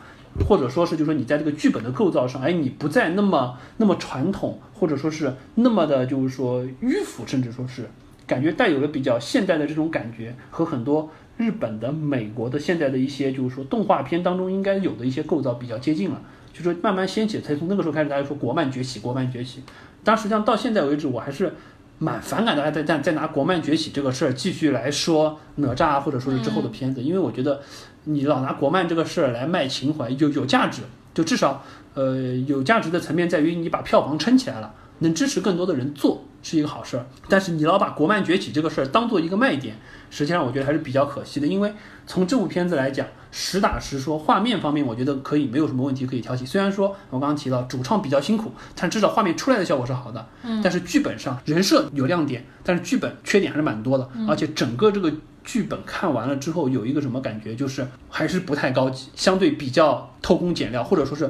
或者说是，就是说你在这个剧本的构造上，哎，你不再那么那么传统，或者说是那么的，就是说迂腐，甚至说是感觉带有了比较现代的这种感觉，和很多日本的、美国的现在的一些，就是说动画片当中应该有的一些构造比较接近了，就说慢慢掀起，才从那个时候开始，大家说国漫崛起，国漫崛起。但实际上到现在为止，我还是蛮反感大家在在在拿国漫崛起这个事儿继续来说哪吒或者说是之后的片子，因为我觉得你老拿国漫这个事儿来卖情怀，有有价值，就至少呃有价值的层面在于你把票房撑起来了，能支持更多的人做是一个好事儿。但是你老把国漫崛起这个事儿当做一个卖点，实际上我觉得还是比较可惜的，因为从这部片子来讲，实打实说，画面方面我觉得可以没有什么问题可以挑剔。虽然说我刚刚提到主创比较辛苦，但至少画面出来的效果是好的。嗯，但是剧本上人设有亮点，但是剧本缺点还是蛮多的，而且整个这个。剧本看完了之后，有一个什么感觉，就是还是不太高级，相对比较偷工减料，或者说是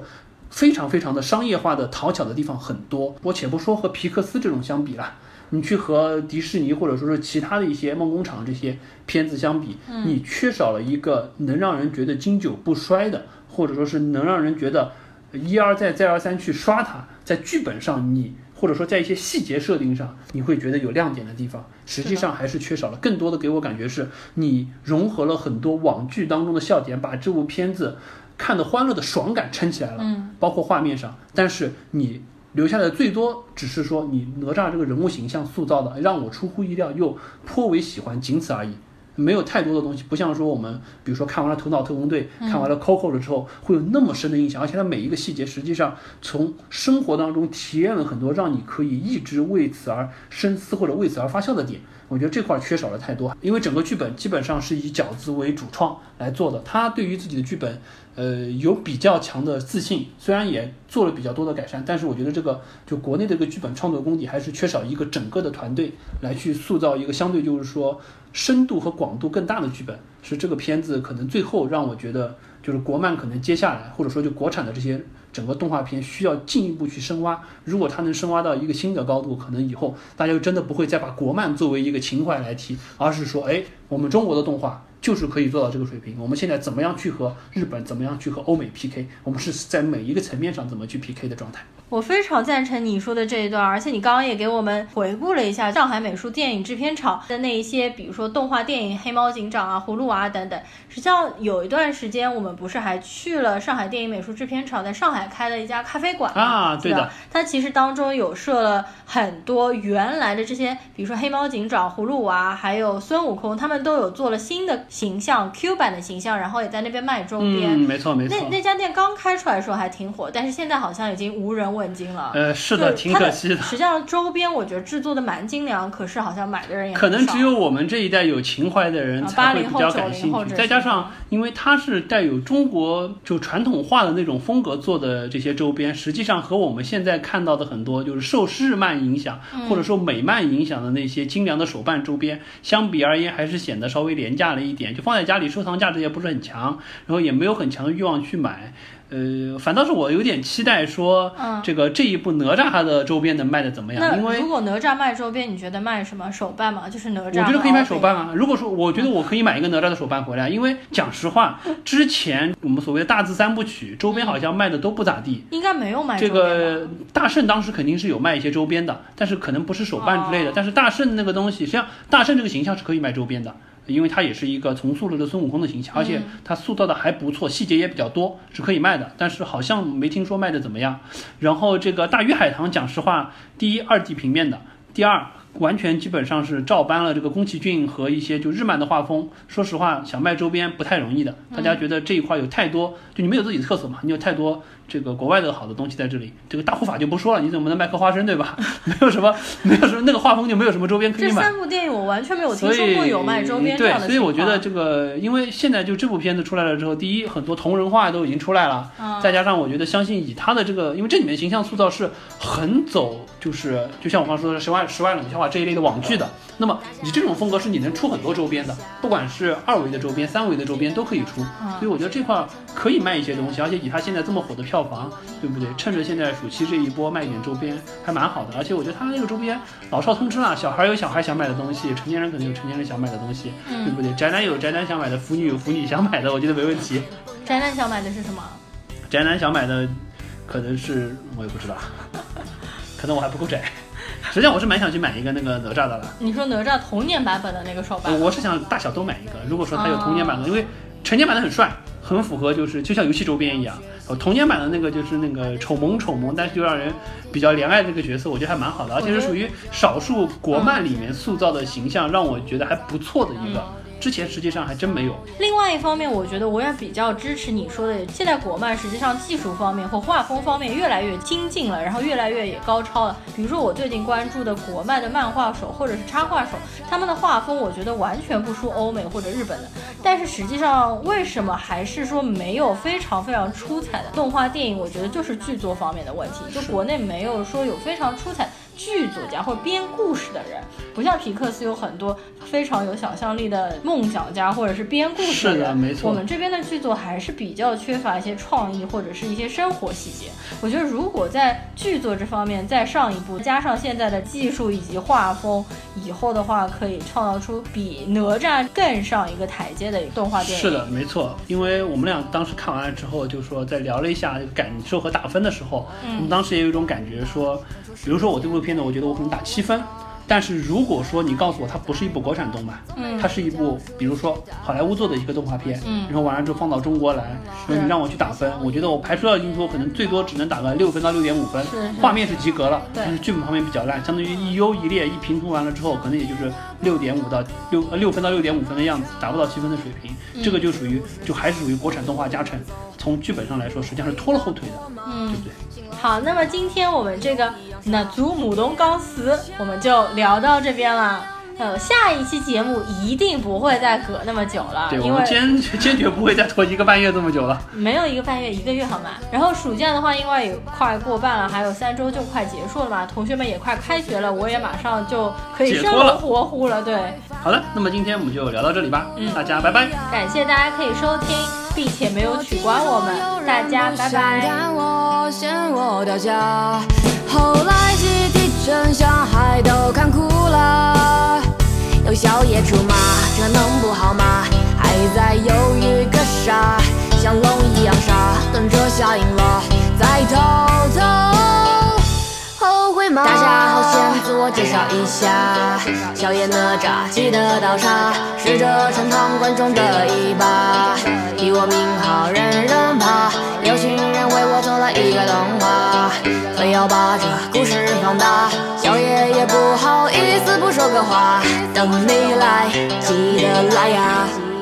非常非常的商业化的讨巧的地方很多。我且不说和皮克斯这种相比啦，你去和迪士尼或者说是其他的一些梦工厂这些片子相比，你缺少了一个能让人觉得经久不衰的，或者说是能让人觉得一而再再而三去刷它，在剧本上你。或者说在一些细节设定上，你会觉得有亮点的地方，实际上还是缺少了。更多的给我感觉是你融合了很多网剧当中的笑点，把这部片子看的欢乐的爽感撑起来了，嗯，包括画面上。但是你留下来最多只是说你哪吒这个人物形象塑造的让我出乎意料又颇为喜欢，仅此而已。没有太多的东西，不像说我们，比如说看完了《头脑特工队》，看完了《Coco》了之后，会有那么深的印象，而且它每一个细节，实际上从生活当中体验了很多，让你可以一直为此而深思或者为此而发笑的点。我觉得这块缺少了太多，因为整个剧本基本上是以饺子为主创来做的，他对于自己的剧本，呃，有比较强的自信，虽然也做了比较多的改善，但是我觉得这个就国内的这个剧本创作功底还是缺少一个整个的团队来去塑造一个相对就是说深度和广度更大的剧本，是这个片子可能最后让我觉得就是国漫可能接下来或者说就国产的这些。整个动画片需要进一步去深挖，如果它能深挖到一个新的高度，可能以后大家就真的不会再把国漫作为一个情怀来提，而是说，哎，我们中国的动画就是可以做到这个水平。我们现在怎么样去和日本，怎么样去和欧美 PK？我们是在每一个层面上怎么去 PK 的状态。我非常赞成你说的这一段，而且你刚刚也给我们回顾了一下上海美术电影制片厂的那一些，比如说动画电影《黑猫警长》啊、《葫芦娃》等等。实际上有一段时间，我们不是还去了上海电影美术制片厂，在上海开了一家咖啡馆啊？对的，它其实当中有设了很多原来的这些，比如说《黑猫警长》、《葫芦娃》还有孙悟空，他们都有做了新的形象 Q 版的形象，然后也在那边卖周边。嗯，没错没错。那那家店刚开出来的时候还挺火，但是现在好像已经无人问。呃，是的，挺可惜的。实际上周边我觉得制作的蛮精良，可是好像买的人也可能只有我们这一代有情怀的人才会比较感兴趣。再加上，因为它是带有中国就传统化的那种风格做的这些周边，实际上和我们现在看到的很多就是受日漫影响或者说美漫影响的那些精良的手办周边相比而言，还是显得稍微廉价了一点。就放在家里收藏价值也不是很强，然后也没有很强的欲望去买。呃，反倒是我有点期待，说这个这一部哪吒它的周边能卖的怎么样？因为如果哪吒卖周边，你觉得卖什么手办嘛？就是哪吒。我觉得可以卖手办啊。如果说我觉得我可以买一个哪吒的手办回来，因为讲实话，之前我们所谓的大字三部曲周边好像卖的都不咋地。应该没有卖这个大圣当时肯定是有卖一些周边的，但是可能不是手办之类的。但是大圣那个东西，实际上大圣这个形象是可以卖周边的。因为它也是一个重塑了的孙悟空的形象，而且它塑造的还不错，细节也比较多，是可以卖的。但是好像没听说卖的怎么样。然后这个大鱼海棠，讲实话，第一二 D 平面的，第二完全基本上是照搬了这个宫崎骏和一些就日漫的画风。说实话，想卖周边不太容易的。大家觉得这一块有太多，就你没有自己的特色嘛？你有太多。这个国外的好的东西在这里，这个大护法就不说了，你怎么能卖颗花生对吧？没有什么，没有什么那个画风就没有什么周边可以买。这三部电影我完全没有听说过有卖周边对，所以我觉得这个，因为现在就这部片子出来了之后，第一很多同人画都已经出来了，再加上我觉得相信以他的这个，因为这里面形象塑造是很走，就是就像我刚说的十万十万冷笑话这一类的网剧的，那么你这种风格是你能出很多周边的，不管是二维的周边、三维的周边都可以出，所以我觉得这块可以卖一些东西，而且以他现在这么火的票房，对不对？趁着现在暑期这一波卖一点周边还蛮好的，而且我觉得他那个周边老少通吃啊，小孩有小孩想买的东西，成年人可能有成年人想买的东西，对不对？宅男有宅男想买的，腐女有腐女想买的，我觉得没问题。宅男想买的是什么？宅男想买的可能是我也不知道，可能我还不够宅。实际上我是蛮想去买一个那个哪吒的了。你说哪吒童年版本的那个手办？我是想大小都买一个。如果说他有童年版的，因为成年版的很帅，很符合，就是就像游戏周边一样。童年版的那个就是那个丑萌丑萌，但是就让人比较怜爱这个角色，我觉得还蛮好的，而且是属于少数国漫里面塑造的形象，让我觉得还不错的一个。之前实际上还真没有。另外一方面，我觉得我也比较支持你说的，现在国漫实际上技术方面和画风方面越来越精进了，然后越来越也高超了。比如说我最近关注的国漫的漫画手或者是插画手，他们的画风我觉得完全不输欧美或者日本的。但是实际上为什么还是说没有非常非常出彩的动画电影？我觉得就是剧作方面的问题，就国内没有说有非常出彩。剧作家或者编故事的人，不像皮克斯有很多非常有想象力的梦想家或者是编故事的人。没错。我们这边的剧作还是比较缺乏一些创意或者是一些生活细节。我觉得如果在剧作这方面再上一步，加上现在的技术以及画风，以后的话可以创造出比哪吒更上一个台阶的动画电影。是的，没错。因为我们俩当时看完了之后，就说在聊了一下感受和打分的时候，我们当时也有一种感觉说。比如说我这部片子，我觉得我可能打七分，但是如果说你告诉我它不是一部国产动漫，嗯它是一部比如说好莱坞做的一个动画片，嗯然后完了之后放到中国来，然后你让我去打分，我觉得我排除掉因素，可能最多只能打个六分到六点五分画面是及格了，对但是剧本方面比较烂，相当于一优一劣一平衡完了之后，可能也就是六点五到六呃六分到六点五分的样子，达不到七分的水平，嗯这个就属于就还是属于国产动画加成，从剧本上来说实际上是拖了后腿的，嗯对不对？好，那么今天我们这个那祖母龙钢丝我们就聊到这边了。呃，下一期节目一定不会再隔那么久了，对，我因为们坚坚决不会再拖一个半月这么久了。没有一个半月，一个月好吗？然后暑假的话，因为也快过半了，还有三周就快结束了嘛，同学们也快开学了，我也马上就可以生龙活虎了。对，好了，那么今天我们就聊到这里吧，嗯大家拜拜。感谢大家可以收听，并且没有取关我们，大家拜拜。后来集体真相还都看哭了，有小野出马，这能不好吗？还在犹豫个啥？像龙一样傻，等着下瘾了再偷偷。大家好，先自我介绍一下，小野哪吒记得倒茶，是这陈塘观众的一把，提我名号人人怕，有心人为我做了一个动画，非要把这故事放大，小野也不好意思不说个话，等你来，记得来呀。